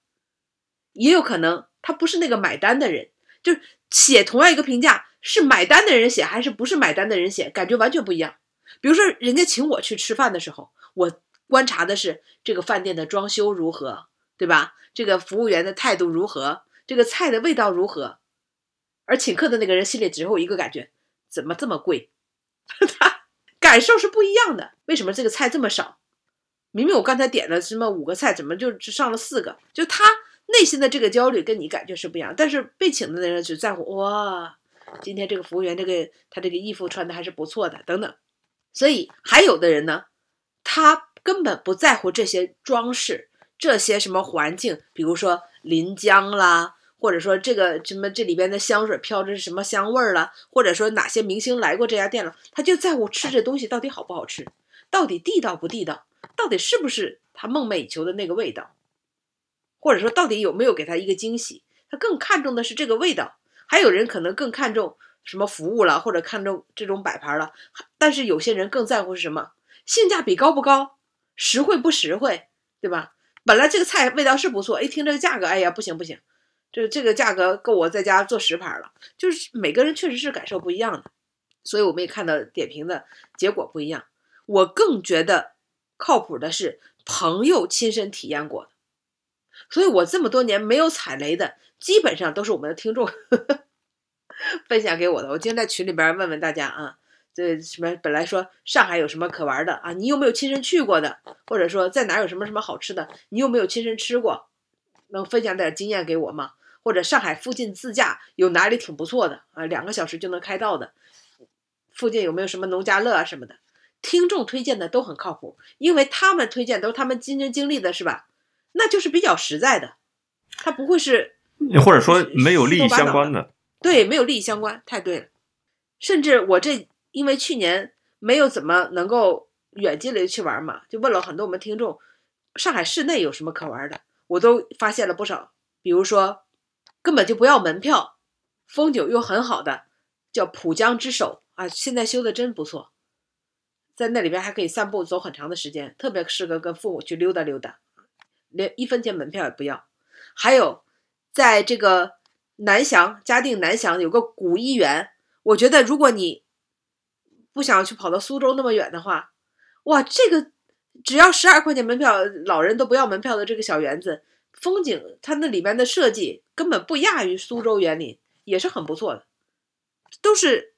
也有可能他不是那个买单的人，就是写同样一个评价。是买单的人写还是不是买单的人写，感觉完全不一样。比如说，人家请我去吃饭的时候，我观察的是这个饭店的装修如何，对吧？这个服务员的态度如何？这个菜的味道如何？而请客的那个人心里只有一个感觉：怎么这么贵？他感受是不一样的。为什么这个菜这么少？明明我刚才点了什么五个菜，怎么就只上了四个？就他内心的这个焦虑跟你感觉是不一样。但是被请的那人只在乎哇。今天这个服务员，这个他这个衣服穿的还是不错的，等等。所以还有的人呢，他根本不在乎这些装饰，这些什么环境，比如说临江啦，或者说这个什么这里边的香水飘着是什么香味儿了，或者说哪些明星来过这家店了，他就在乎吃这东西到底好不好吃，到底地道不地道，到底是不是他梦寐以求的那个味道，或者说到底有没有给他一个惊喜，他更看重的是这个味道。还有人可能更看重什么服务了，或者看重这种摆盘了，但是有些人更在乎是什么性价比高不高，实惠不实惠，对吧？本来这个菜味道是不错，一听这个价格，哎呀，不行不行，这这个价格够我在家做十盘了。就是每个人确实是感受不一样的，所以我们也看到点评的结果不一样。我更觉得靠谱的是朋友亲身体验过的，所以我这么多年没有踩雷的。基本上都是我们的听众 分享给我的。我今天在群里边问问大家啊，这什么本来说上海有什么可玩的啊？你有没有亲身去过的？或者说在哪有什么什么好吃的？你有没有亲身吃过？能分享点经验给我吗？或者上海附近自驾有哪里挺不错的啊？两个小时就能开到的，附近有没有什么农家乐啊什么的？听众推荐的都很靠谱，因为他们推荐都是他们亲身经历的，是吧？那就是比较实在的，他不会是。或者说没有利益相关的，对，没有利益相关，太对了。甚至我这因为去年没有怎么能够远距离去玩嘛，就问了很多我们听众，上海市内有什么可玩的，我都发现了不少。比如说根本就不要门票，风景又很好的，叫浦江之首啊，现在修的真不错，在那里边还可以散步走很长的时间，特别适合跟父母去溜达溜达，连一分钱门票也不要。还有。在这个南翔嘉定南翔有个古医园，我觉得如果你不想去跑到苏州那么远的话，哇，这个只要十二块钱门票，老人都不要门票的这个小园子，风景它那里面的设计根本不亚于苏州园林，也是很不错的。都是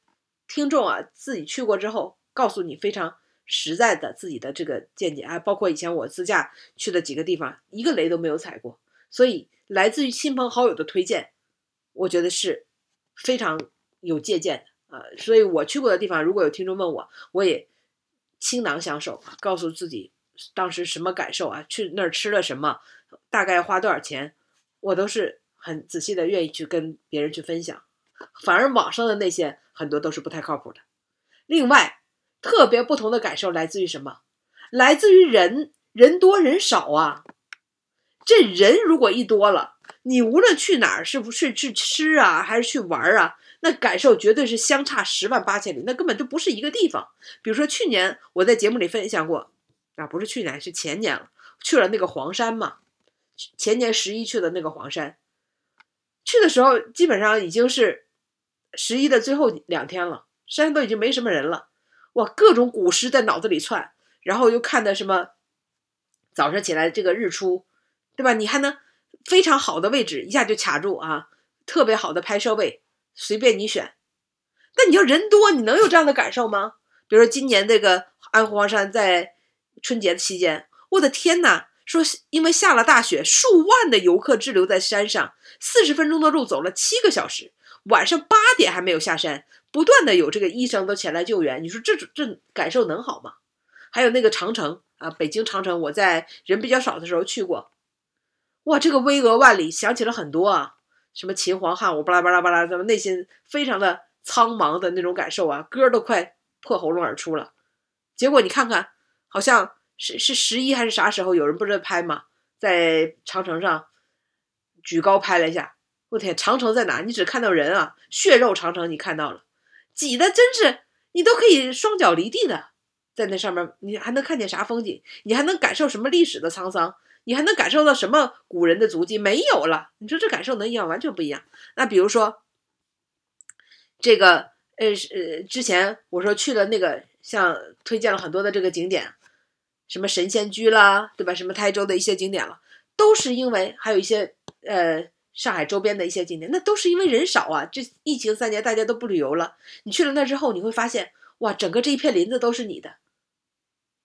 听众啊自己去过之后告诉你非常实在的自己的这个见解啊，包括以前我自驾去的几个地方，一个雷都没有踩过，所以。来自于亲朋好友的推荐，我觉得是非常有借鉴的啊。所以我去过的地方，如果有听众问我，我也倾囊相授，告诉自己当时什么感受啊，去那儿吃了什么，大概花多少钱，我都是很仔细的，愿意去跟别人去分享。反而网上的那些很多都是不太靠谱的。另外，特别不同的感受来自于什么？来自于人人多人少啊。这人如果一多了，你无论去哪儿，是不是去吃啊，还是去玩啊，那感受绝对是相差十万八千里，那根本就不是一个地方。比如说去年我在节目里分享过，啊，不是去年是前年了，去了那个黄山嘛，前年十一去的那个黄山，去的时候基本上已经是十一的最后两天了，山上都已经没什么人了，哇，各种古诗在脑子里窜，然后又看的什么，早上起来这个日出。对吧？你还能非常好的位置一下就卡住啊，特别好的拍摄位，随便你选。那你要人多，你能有这样的感受吗？比如说今年这个安徽黄山在春节期间，我的天呐，说因为下了大雪，数万的游客滞留在山上，四十分钟的路走了七个小时，晚上八点还没有下山，不断的有这个医生都前来救援。你说这这感受能好吗？还有那个长城啊，北京长城，我在人比较少的时候去过。哇，这个巍峨万里，想起了很多啊，什么秦皇汉武，巴拉巴拉巴拉，咱们内心非常的苍茫的那种感受啊，歌都快破喉咙而出了。结果你看看，好像是是十一还是啥时候，有人不是在拍吗？在长城上举高拍了一下，我天，长城在哪？你只看到人啊，血肉长城你看到了，挤的真是你都可以双脚离地的，在那上面，你还能看见啥风景？你还能感受什么历史的沧桑？你还能感受到什么古人的足迹没有了？你说这感受能一样？完全不一样。那比如说，这个呃呃，之前我说去了那个，像推荐了很多的这个景点，什么神仙居啦，对吧？什么台州的一些景点了，都是因为还有一些呃上海周边的一些景点，那都是因为人少啊。这疫情三年，大家都不旅游了。你去了那之后，你会发现，哇，整个这一片林子都是你的。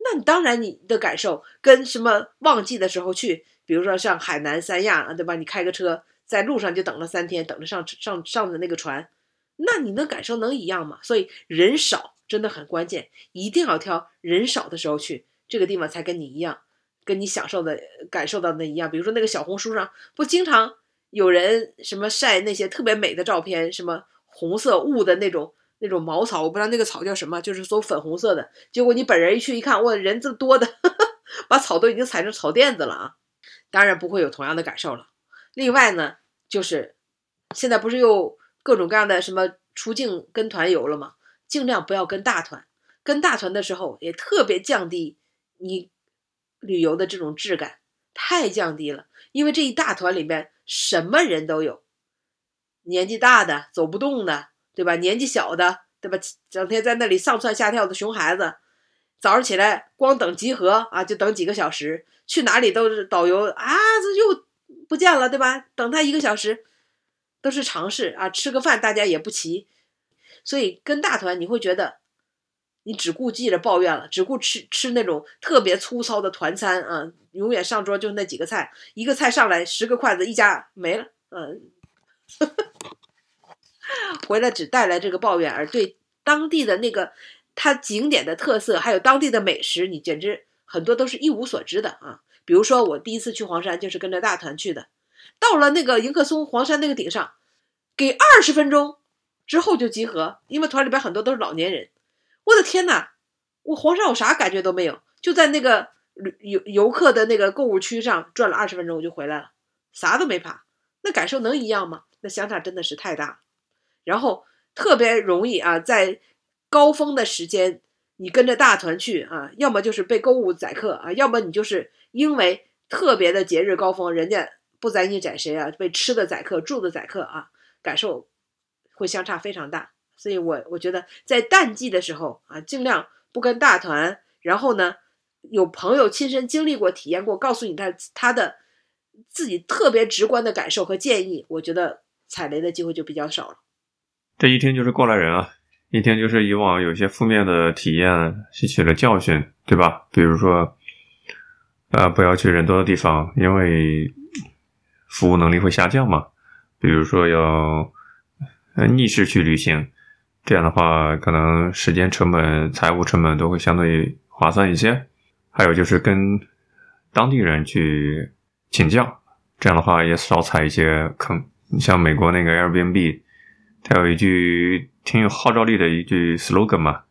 那你当然，你的感受跟什么旺季的时候去，比如说像海南三亚啊，对吧？你开个车在路上就等了三天，等着上上上的那个船，那你的感受能一样吗？所以人少真的很关键，一定要挑人少的时候去，这个地方才跟你一样，跟你享受的感受到的一样。比如说那个小红书上不经常有人什么晒那些特别美的照片，什么红色雾的那种那种茅草，我不知道那个草叫什么，就是说粉红色的。结果你本人一去一看，哇，人这多的，把草都已经踩成草垫子了啊！当然不会有同样的感受了。另外呢，就是现在不是又各种各样的什么出境跟团游了吗？尽量不要跟大团，跟大团的时候也特别降低你旅游的这种质感，太降低了。因为这一大团里面什么人都有，年纪大的走不动的，对吧？年纪小的，对吧？整天在那里上蹿下跳的熊孩子，早上起来光等集合啊，就等几个小时。去哪里都是导游啊，这又不见了，对吧？等他一个小时，都是常事啊。吃个饭大家也不齐，所以跟大团你会觉得，你只顾记着抱怨了，只顾吃吃那种特别粗糙的团餐啊，永远上桌就那几个菜，一个菜上来十个筷子一夹没了，嗯，回来只带来这个抱怨，而对当地的那个它景点的特色，还有当地的美食，你简直。很多都是一无所知的啊，比如说我第一次去黄山就是跟着大团去的，到了那个迎客松黄山那个顶上，给二十分钟之后就集合，因为团里边很多都是老年人。我的天哪，我黄山我啥感觉都没有，就在那个旅游游客的那个购物区上转了二十分钟我就回来了，啥都没爬，那感受能一样吗？那相差真的是太大。然后特别容易啊，在高峰的时间。你跟着大团去啊，要么就是被购物宰客啊，要么你就是因为特别的节日高峰，人家不宰你宰谁啊？被吃的宰客，住的宰客啊，感受会相差非常大。所以我我觉得在淡季的时候啊，尽量不跟大团，然后呢，有朋友亲身经历过、体验过，告诉你他他的自己特别直观的感受和建议，我觉得踩雷的机会就比较少了。这一听就是过来人啊。一天就是以往有些负面的体验，吸取了教训，对吧？比如说，呃，不要去人多的地方，因为服务能力会下降嘛。比如说要逆势去旅行，这样的话，可能时间成本、财务成本都会相对划算一些。还有就是跟当地人去请教，这样的话也少踩一些坑。你像美国那个 Airbnb。它有一句挺有号召力的一句 slogan 嘛，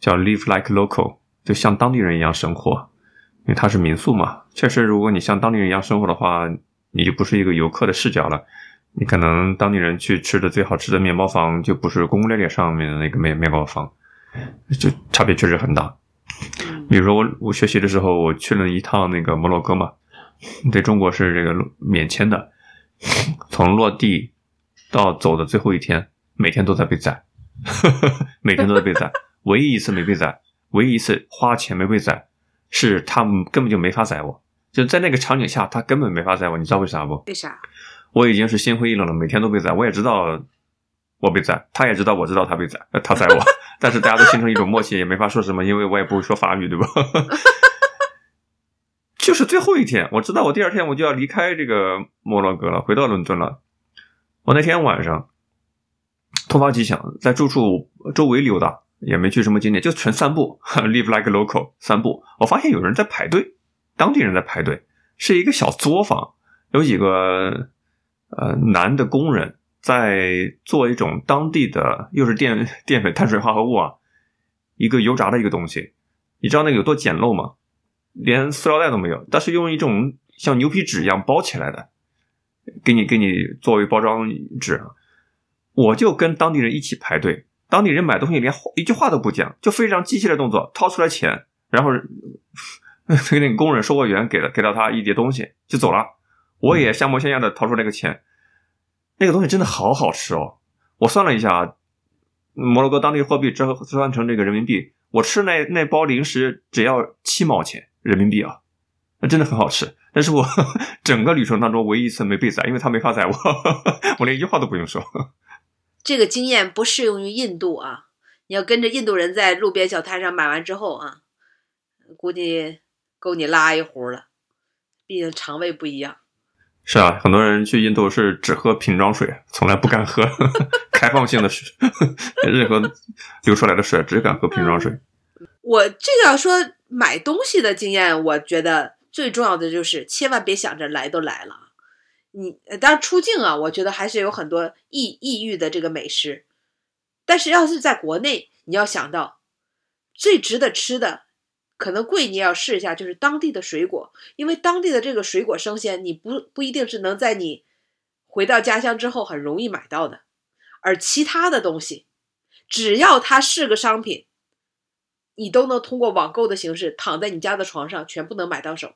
叫 “live like local”，就像当地人一样生活。因为它是民宿嘛，确实，如果你像当地人一样生活的话，你就不是一个游客的视角了。你可能当地人去吃的最好吃的面包房，就不是攻攻略略上面的那个面面包房，就差别确实很大。比如说我我学习的时候，我去了一趟那个摩洛哥嘛，对中国是这个免签的，从落地。到走的最后一天，每天都在被宰，每天都在被宰。唯一一次没被宰，唯一一次花钱没被宰，是他们根本就没法宰我。就在那个场景下，他根本没法宰我。你知道为啥不？为啥？我已经是心灰意冷了，每天都被宰。我也知道我被宰，他也知道我知道他被宰，他宰我。但是大家都形成一种默契，也没法说什么，因为我也不会说法语，对吧？就是最后一天，我知道我第二天我就要离开这个摩洛哥了，回到伦敦了。我那天晚上突发奇想，在住处周围溜达，也没去什么景点，就纯散步，live like local，散步。我发现有人在排队，当地人在排队，是一个小作坊，有几个呃男的工人在做一种当地的，又是淀淀粉碳水化合物啊，一个油炸的一个东西。你知道那个有多简陋吗？连塑料袋都没有，但是用一种像牛皮纸一样包起来的。给你给你作为包装纸，我就跟当地人一起排队。当地人买东西连一句话都不讲，就非常机械的动作，掏出来钱，然后给 那个工人售货员给了给到他一叠东西就走了。我也像模像样的掏出那个钱，那个东西真的好好吃哦！我算了一下，摩洛哥当地货币折折算成这个人民币，我吃那那包零食只要七毛钱人民币啊，那真的很好吃。但是我 整个旅程当中唯一一次没被宰，因为他没法宰我，我连一句话都不用说。这个经验不适用于印度啊！你要跟着印度人在路边小摊上买完之后啊，估计够你拉一壶了。毕竟肠胃不一样。是啊，很多人去印度是只喝瓶装水，从来不敢喝开放性的水，任何流出来的水只敢喝瓶装水。我这个要说。买东西的经验，我觉得最重要的就是千万别想着来都来了。你当然出境啊，我觉得还是有很多异异域的这个美食，但是要是在国内，你要想到最值得吃的，可能贵你也要试一下，就是当地的水果，因为当地的这个水果生鲜，你不不一定是能在你回到家乡之后很容易买到的，而其他的东西，只要它是个商品，你都能通过网购的形式躺在你家的床上，全部能买到手。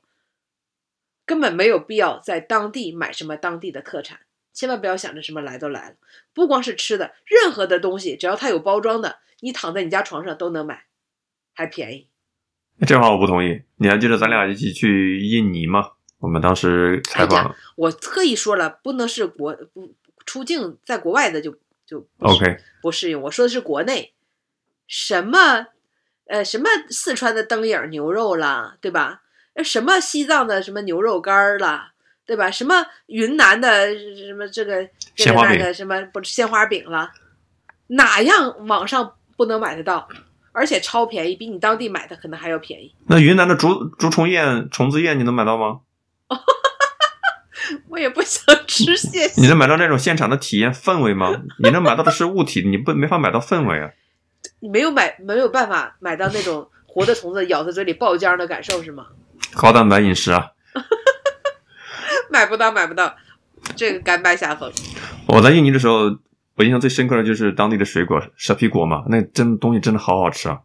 根本没有必要在当地买什么当地的特产，千万不要想着什么来都来了。不光是吃的，任何的东西，只要它有包装的，你躺在你家床上都能买，还便宜。这话我不同意。你还记得咱俩一起去印尼吗？我们当时采访哎，我特意说了，不能是国不出境在国外的就就不 OK，不适用。我说的是国内，什么呃什么四川的灯影牛肉啦，对吧？呃什么西藏的什么牛肉干儿啦，对吧？什么云南的什么这个这个那鲜花饼个什么不鲜花饼了，哪样网上不能买得到？而且超便宜，比你当地买的可能还要便宜。那云南的竹竹虫宴、虫子宴你能买到吗？我也不想吃，谢谢。你能买到那种现场的体验氛围吗？你能买到的是物体，你不没法买到氛围啊。你 没有买没有办法买到那种活的虫子咬在嘴里爆浆的感受是吗？高蛋白饮食啊！买不到，买不到，这个甘拜下风。我在印尼的时候，我印象最深刻的就是当地的水果蛇皮果嘛，那真东西真的好好吃啊。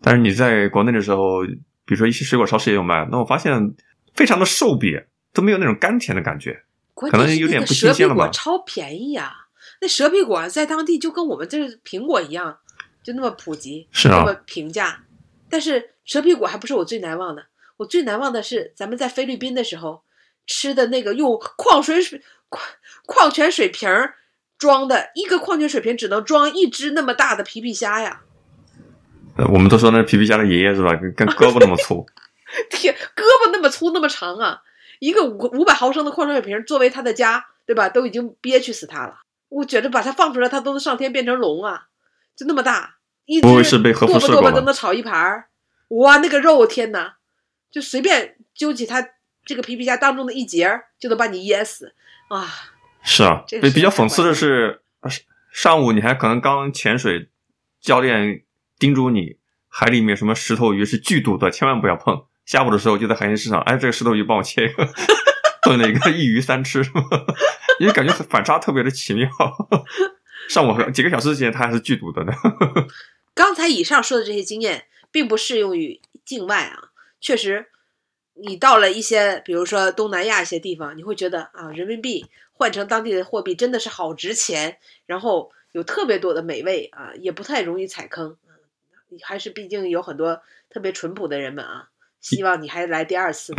但是你在国内的时候，比如说一些水果超市也有卖，那我发现非常的瘦瘪，都没有那种甘甜的感觉。可能有点不新鲜了吧超便宜呀、那蛇皮果在当地就跟我们这苹果一样，就那么普及，是啊那么平价。但是蛇皮果还不是我最难忘的，我最难忘的是咱们在菲律宾的时候吃的那个用矿水水矿矿泉水瓶儿装的，一个矿泉水瓶只能装一只那么大的皮皮虾呀！呃我们都说那是皮皮虾的爷爷是吧？跟跟胳膊那么粗。天，胳膊那么粗那么长啊！一个五五百毫升的矿泉水瓶作为他的家，对吧？都已经憋屈死他了。我觉得把它放出来，它都能上天变成龙啊！就那么大，一只不会是被核辐剁吧剁吧吧都能炒一盘儿。哇，那个肉，天哪！就随便揪起它这个皮皮虾当中的一节儿，就能把你噎死啊！是啊，这个比比较讽刺的是，呃上午你还可能刚潜水，教练叮嘱你海里面什么石头鱼是剧毒的，千万不要碰。下午的时候就在海鲜市场，哎，这个石头鱼帮我切一个，炖了一个一鱼三吃，因为感觉反差特别的奇妙。上午几个小时之前它还是剧毒的呢。刚才以上说的这些经验，并不适用于境外啊。确实，你到了一些，比如说东南亚一些地方，你会觉得啊，人民币换成当地的货币真的是好值钱，然后有特别多的美味啊，也不太容易踩坑。嗯还是毕竟有很多特别淳朴的人们啊，希望你还来第二次。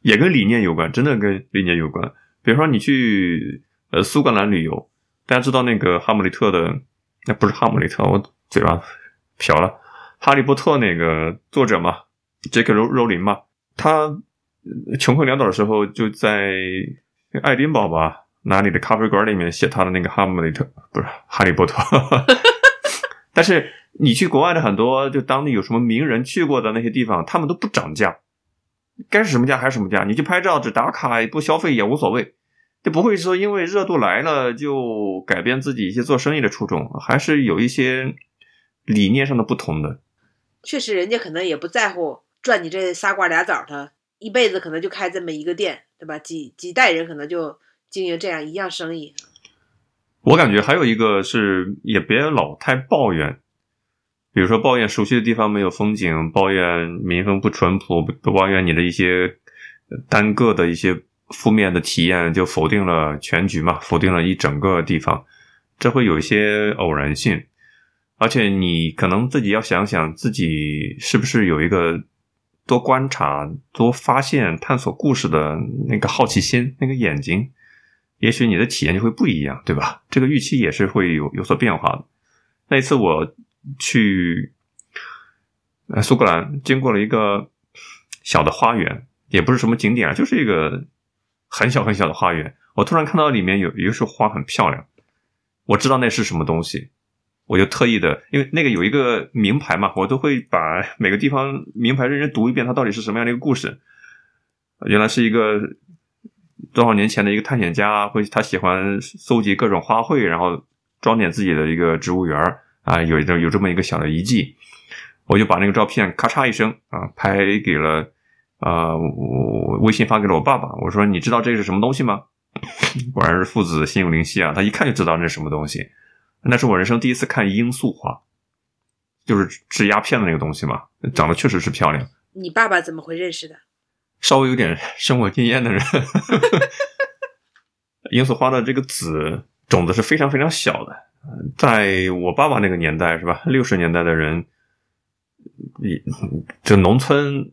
也跟理念有关，真的跟理念有关。比如说你去呃苏格兰旅游，大家知道那个哈姆雷特的，那不是哈姆雷特，我嘴巴瓢了。哈利波特那个作者嘛，杰克罗罗琳嘛，他穷困潦倒的时候就在爱丁堡吧哪里的咖啡馆里面写他的那个哈姆雷特，不是哈利波特。但是你去国外的很多就当地有什么名人去过的那些地方，他们都不涨价，该是什么价还是什么价，你去拍照只打卡不消费也无所谓，就不会说因为热度来了就改变自己一些做生意的初衷，还是有一些理念上的不同的。确实，人家可能也不在乎赚你这仨瓜俩枣的，一辈子可能就开这么一个店，对吧？几几代人可能就经营这样一样生意。我感觉还有一个是，也别老太抱怨，比如说抱怨熟悉的地方没有风景，抱怨民风不淳朴，不抱怨你的一些单个的一些负面的体验，就否定了全局嘛，否定了一整个地方，这会有一些偶然性，而且你可能自己要想想自己是不是有一个多观察、多发现、探索故事的那个好奇心、那个眼睛。也许你的体验就会不一样，对吧？这个预期也是会有有所变化的。那一次我去苏格兰，经过了一个小的花园，也不是什么景点啊，就是一个很小很小的花园。我突然看到里面有一束花很漂亮，我知道那是什么东西，我就特意的，因为那个有一个名牌嘛，我都会把 每个地方名牌认真读一遍，它到底是什么样的一个故事。原来是一个多少年前的一个探险家，会他喜欢搜集各种花卉，然后装点自己的一个植物园啊，有这有这么一个小的遗迹。我就把那个照片咔嚓一声啊拍给了啊，我微信发给了我爸爸。我说：“你知道这是什么东西吗？” 果然是父子心有灵犀啊！他一看就知道那是什么东西。那是我人生第一次看罂粟花，就是治鸦片的那个东西嘛，长得确实是漂亮。你爸爸怎么会认识的？稍微有点生活经验的人。罂粟花的这个籽种子是非常非常小的，在我爸爸那个年代是吧？六十年代的人。也就农村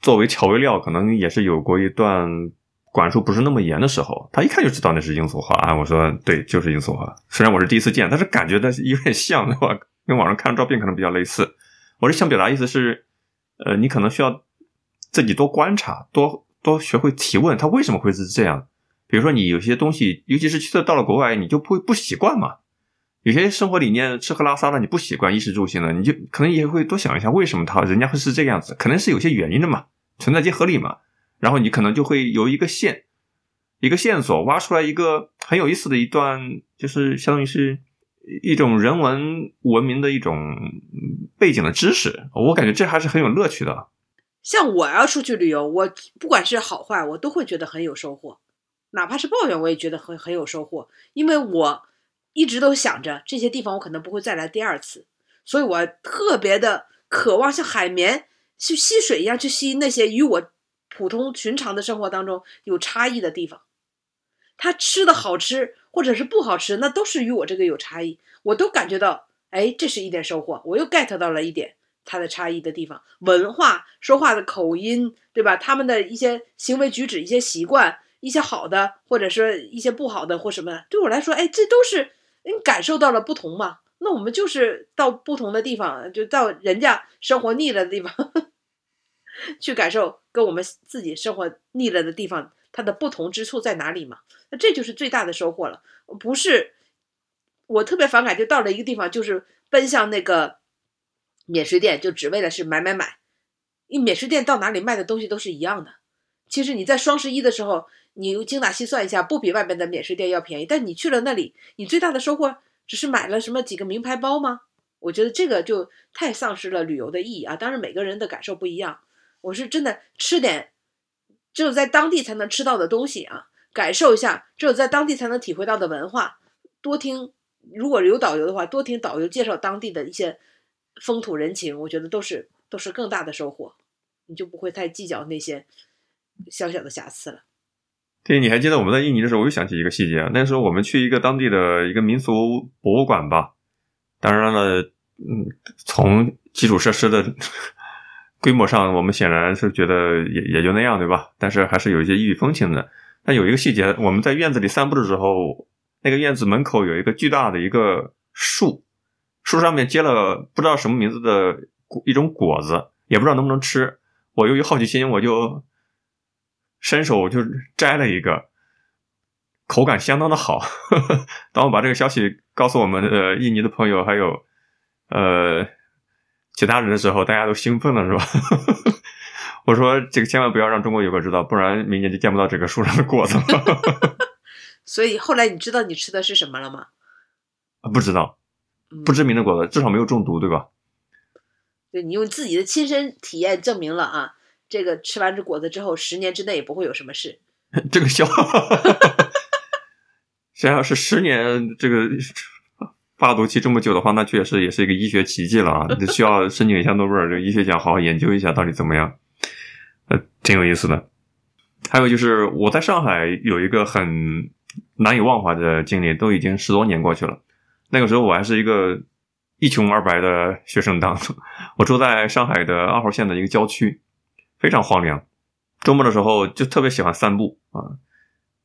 作为调味料，可能也是有过一段管束不是那么严的时候。他一看就知道那是罂粟花啊！我说对，就是罂粟花。虽然我是第一次见，但是感觉的有点像，对吧？跟网上看照片可能比较类似。我是想表达意思是，呃，你可能需要自己多观察，多多学会提问，他为什么会是这样？比如说你有些东西，尤其是去到了国外，你就不会不习惯嘛。有些生活理念吃喝拉撒的你不习惯，衣食住行的你就可能也会多想一下，为什么他人家会是这个样子？可能是有些原因的嘛，存在即合理嘛。然后你可能就会由一个线，一个线索挖出来一个很有意思的一段，就是相当于是一种人文文明的一种背景的知识。我感觉这还是很有乐趣的。像我要出去旅游，我不管是好坏，我都会觉得很有收获，哪怕是抱怨，我也觉得很很有收获，因为我。一直都想着这些地方我可能不会再来第二次，所以我特别的渴望像海绵去吸水一样去吸那些与我普通寻常的生活当中有差异的地方。他吃的好吃或者是不好吃，那都是与我这个有差异，我都感觉到，哎，这是一点收获，我又 get 到了一点它的差异的地方，文化、说话的口音，对吧？他们的一些行为举止、一些习惯、一些好的或者是一些不好的或什么，对我来说，哎，这都是。你感受到了不同嘛？那我们就是到不同的地方，就到人家生活腻了的地方，去感受跟我们自己生活腻了的地方它的不同之处在哪里嘛？那这就是最大的收获了。不是我特别反感，就到了一个地方，就是奔向那个免税店，就只为了是买买买。因为免税店到哪里卖的东西都是一样的。其实你在双十一的时候。你精打细算一下，不比外面的免税店要便宜。但你去了那里，你最大的收获只是买了什么几个名牌包吗？我觉得这个就太丧失了旅游的意义啊！当然每个人的感受不一样。我是真的吃点只有在当地才能吃到的东西啊，感受一下只有在当地才能体会到的文化。多听，如果有导游的话，多听导游介绍当地的一些风土人情，我觉得都是都是更大的收获。你就不会太计较那些小小的瑕疵了。对，你还记得我们在印尼的时候，我又想起一个细节。那时候我们去一个当地的一个民俗博物馆吧，当然了，嗯，从基础设施的规模上，我们显然是觉得也也就那样，对吧？但是还是有一些异域风情的。但有一个细节，我们在院子里散步的时候，那个院子门口有一个巨大的一个树，树上面结了不知道什么名字的果一种果子，也不知道能不能吃。我由于好奇心，我就。伸手就摘了一个，口感相当的好。当我把这个消息告诉我们呃印尼的朋友还有呃其他人的时候，大家都兴奋了，是吧？我说这个千万不要让中国游客知道，不然明年就见不到这个树上的果子了。所以后来你知道你吃的是什么了吗？不知道，不知名的果子，至少没有中毒，对吧？对你用自己的亲身体验证明了啊。这个吃完这果子之后，十年之内也不会有什么事。这个笑，想想是十年这个发毒期这么久的话，那确实也是一个医学奇迹了啊！需要申请一下诺贝尔这个医学奖，好好研究一下到底怎么样。呃，挺有意思的。还有就是我在上海有一个很难以忘怀的经历，都已经十多年过去了。那个时候我还是一个一穷二白的学生党，我住在上海的二号线的一个郊区。非常荒凉，周末的时候就特别喜欢散步啊。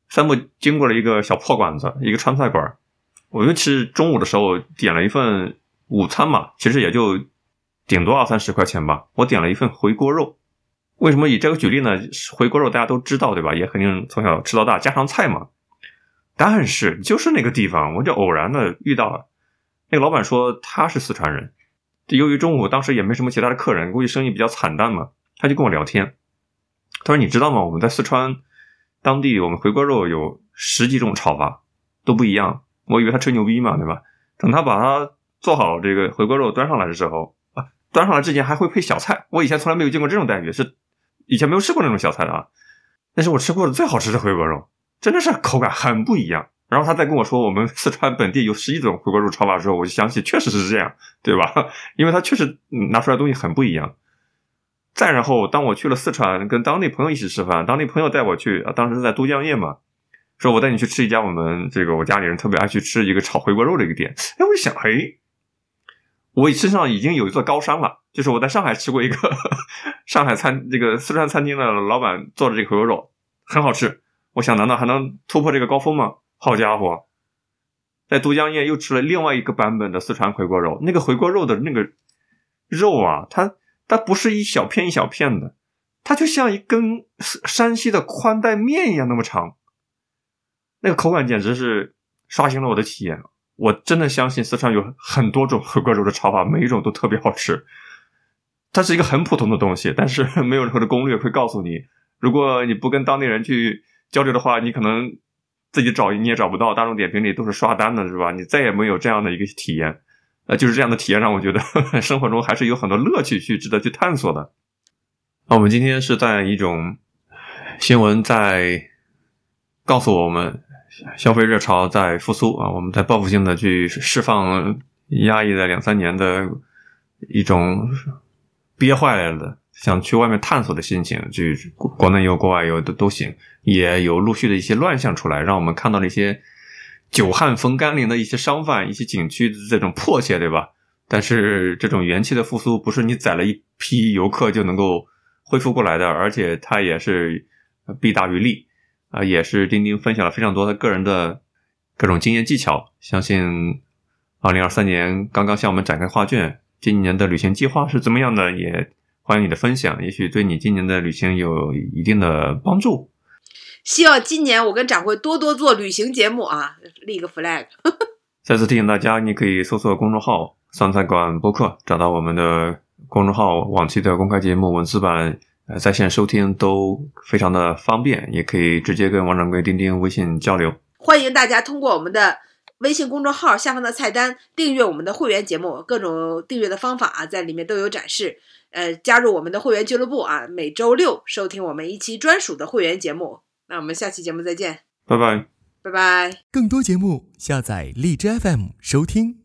散步经过了一个小破馆子，一个川菜馆。我尤其是中午的时候点了一份午餐嘛，其实也就顶多二三十块钱吧。我点了一份回锅肉。为什么以这个举例呢？回锅肉大家都知道对吧？也肯定从小吃到大，家常菜嘛。但是就是那个地方，我就偶然的遇到了，那个老板说他是四川人，由于中午当时也没什么其他的客人，估计生意比较惨淡嘛，他就跟我聊天。他说：“你知道吗？我们在四川当地，我们回锅肉有十几种炒法，都不一样。我以为他吹牛逼嘛，对吧？等他把它做好，这个回锅肉端上来的时候啊，端上来之前还会配小菜。我以前从来没有见过这种待遇，是以前没有吃过那种小菜的啊。那是我吃过的最好吃的回锅肉，真的是口感很不一样。然后他再跟我说我们四川本地有十几种回锅肉炒法的时候，我就相信确实是这样，对吧？因为他确实拿出来东西很不一样。”再然后，当我去了四川，跟当地朋友一起吃饭，当地朋友带我去，当时在都江堰嘛，说我带你去吃一家我们这个我家里人特别爱去吃一个炒回锅肉的一个店。哎，我一想，哎，我身上已经有一座高山了，就是我在上海吃过一个 上海餐这个四川餐厅的老板做的这个回锅肉，很好吃。我想，难道还能突破这个高峰吗？好家伙，在都江堰又吃了另外一个版本的四川回锅肉，那个回锅肉的那个肉啊，它。它不是一小片一小片的，它就像一根山西的宽带面一样那么长，那个口感简直是刷新了我的体验。我真的相信四川有很多种回锅肉的炒法，每一种都特别好吃。它是一个很普通的东西，但是没有任何的攻略会告诉你，如果你不跟当地人去交流的话，你可能自己找你也找不到。大众点评里都是刷单的，是吧？你再也没有这样的一个体验。呃，就是这样的体验让我觉得 生活中还是有很多乐趣去值得去探索的。那我们今天是在一种新闻在告诉我们，消费热潮在复苏啊，我们在报复性的去释放压抑了两三年的一种憋坏了的想去外面探索的心情，去国内游、国外游都都行，也有陆续的一些乱象出来，让我们看到了一些。久旱逢甘霖的一些商贩、一些景区的这种迫切，对吧？但是这种元气的复苏，不是你宰了一批游客就能够恢复过来的，而且它也是弊大于利啊！也是钉钉分享了非常多他个人的各种经验技巧。相信二零二三年刚刚向我们展开画卷，今年的旅行计划是怎么样的？也欢迎你的分享，也许对你今年的旅行有一定的帮助。希望今年我跟展会多多做旅行节目啊，立个 flag。再次提醒大家，你可以搜索公众号“酸菜馆播客”，找到我们的公众号，往期的公开节目文字版、呃在线收听都非常的方便，也可以直接跟王掌柜、钉钉微信交流。欢迎大家通过我们的微信公众号下方的菜单订阅我们的会员节目，各种订阅的方法啊，在里面都有展示。呃，加入我们的会员俱乐部啊，每周六收听我们一期专属的会员节目。那我们下期节目再见，拜拜，拜拜。更多节目下载荔枝 FM 收听。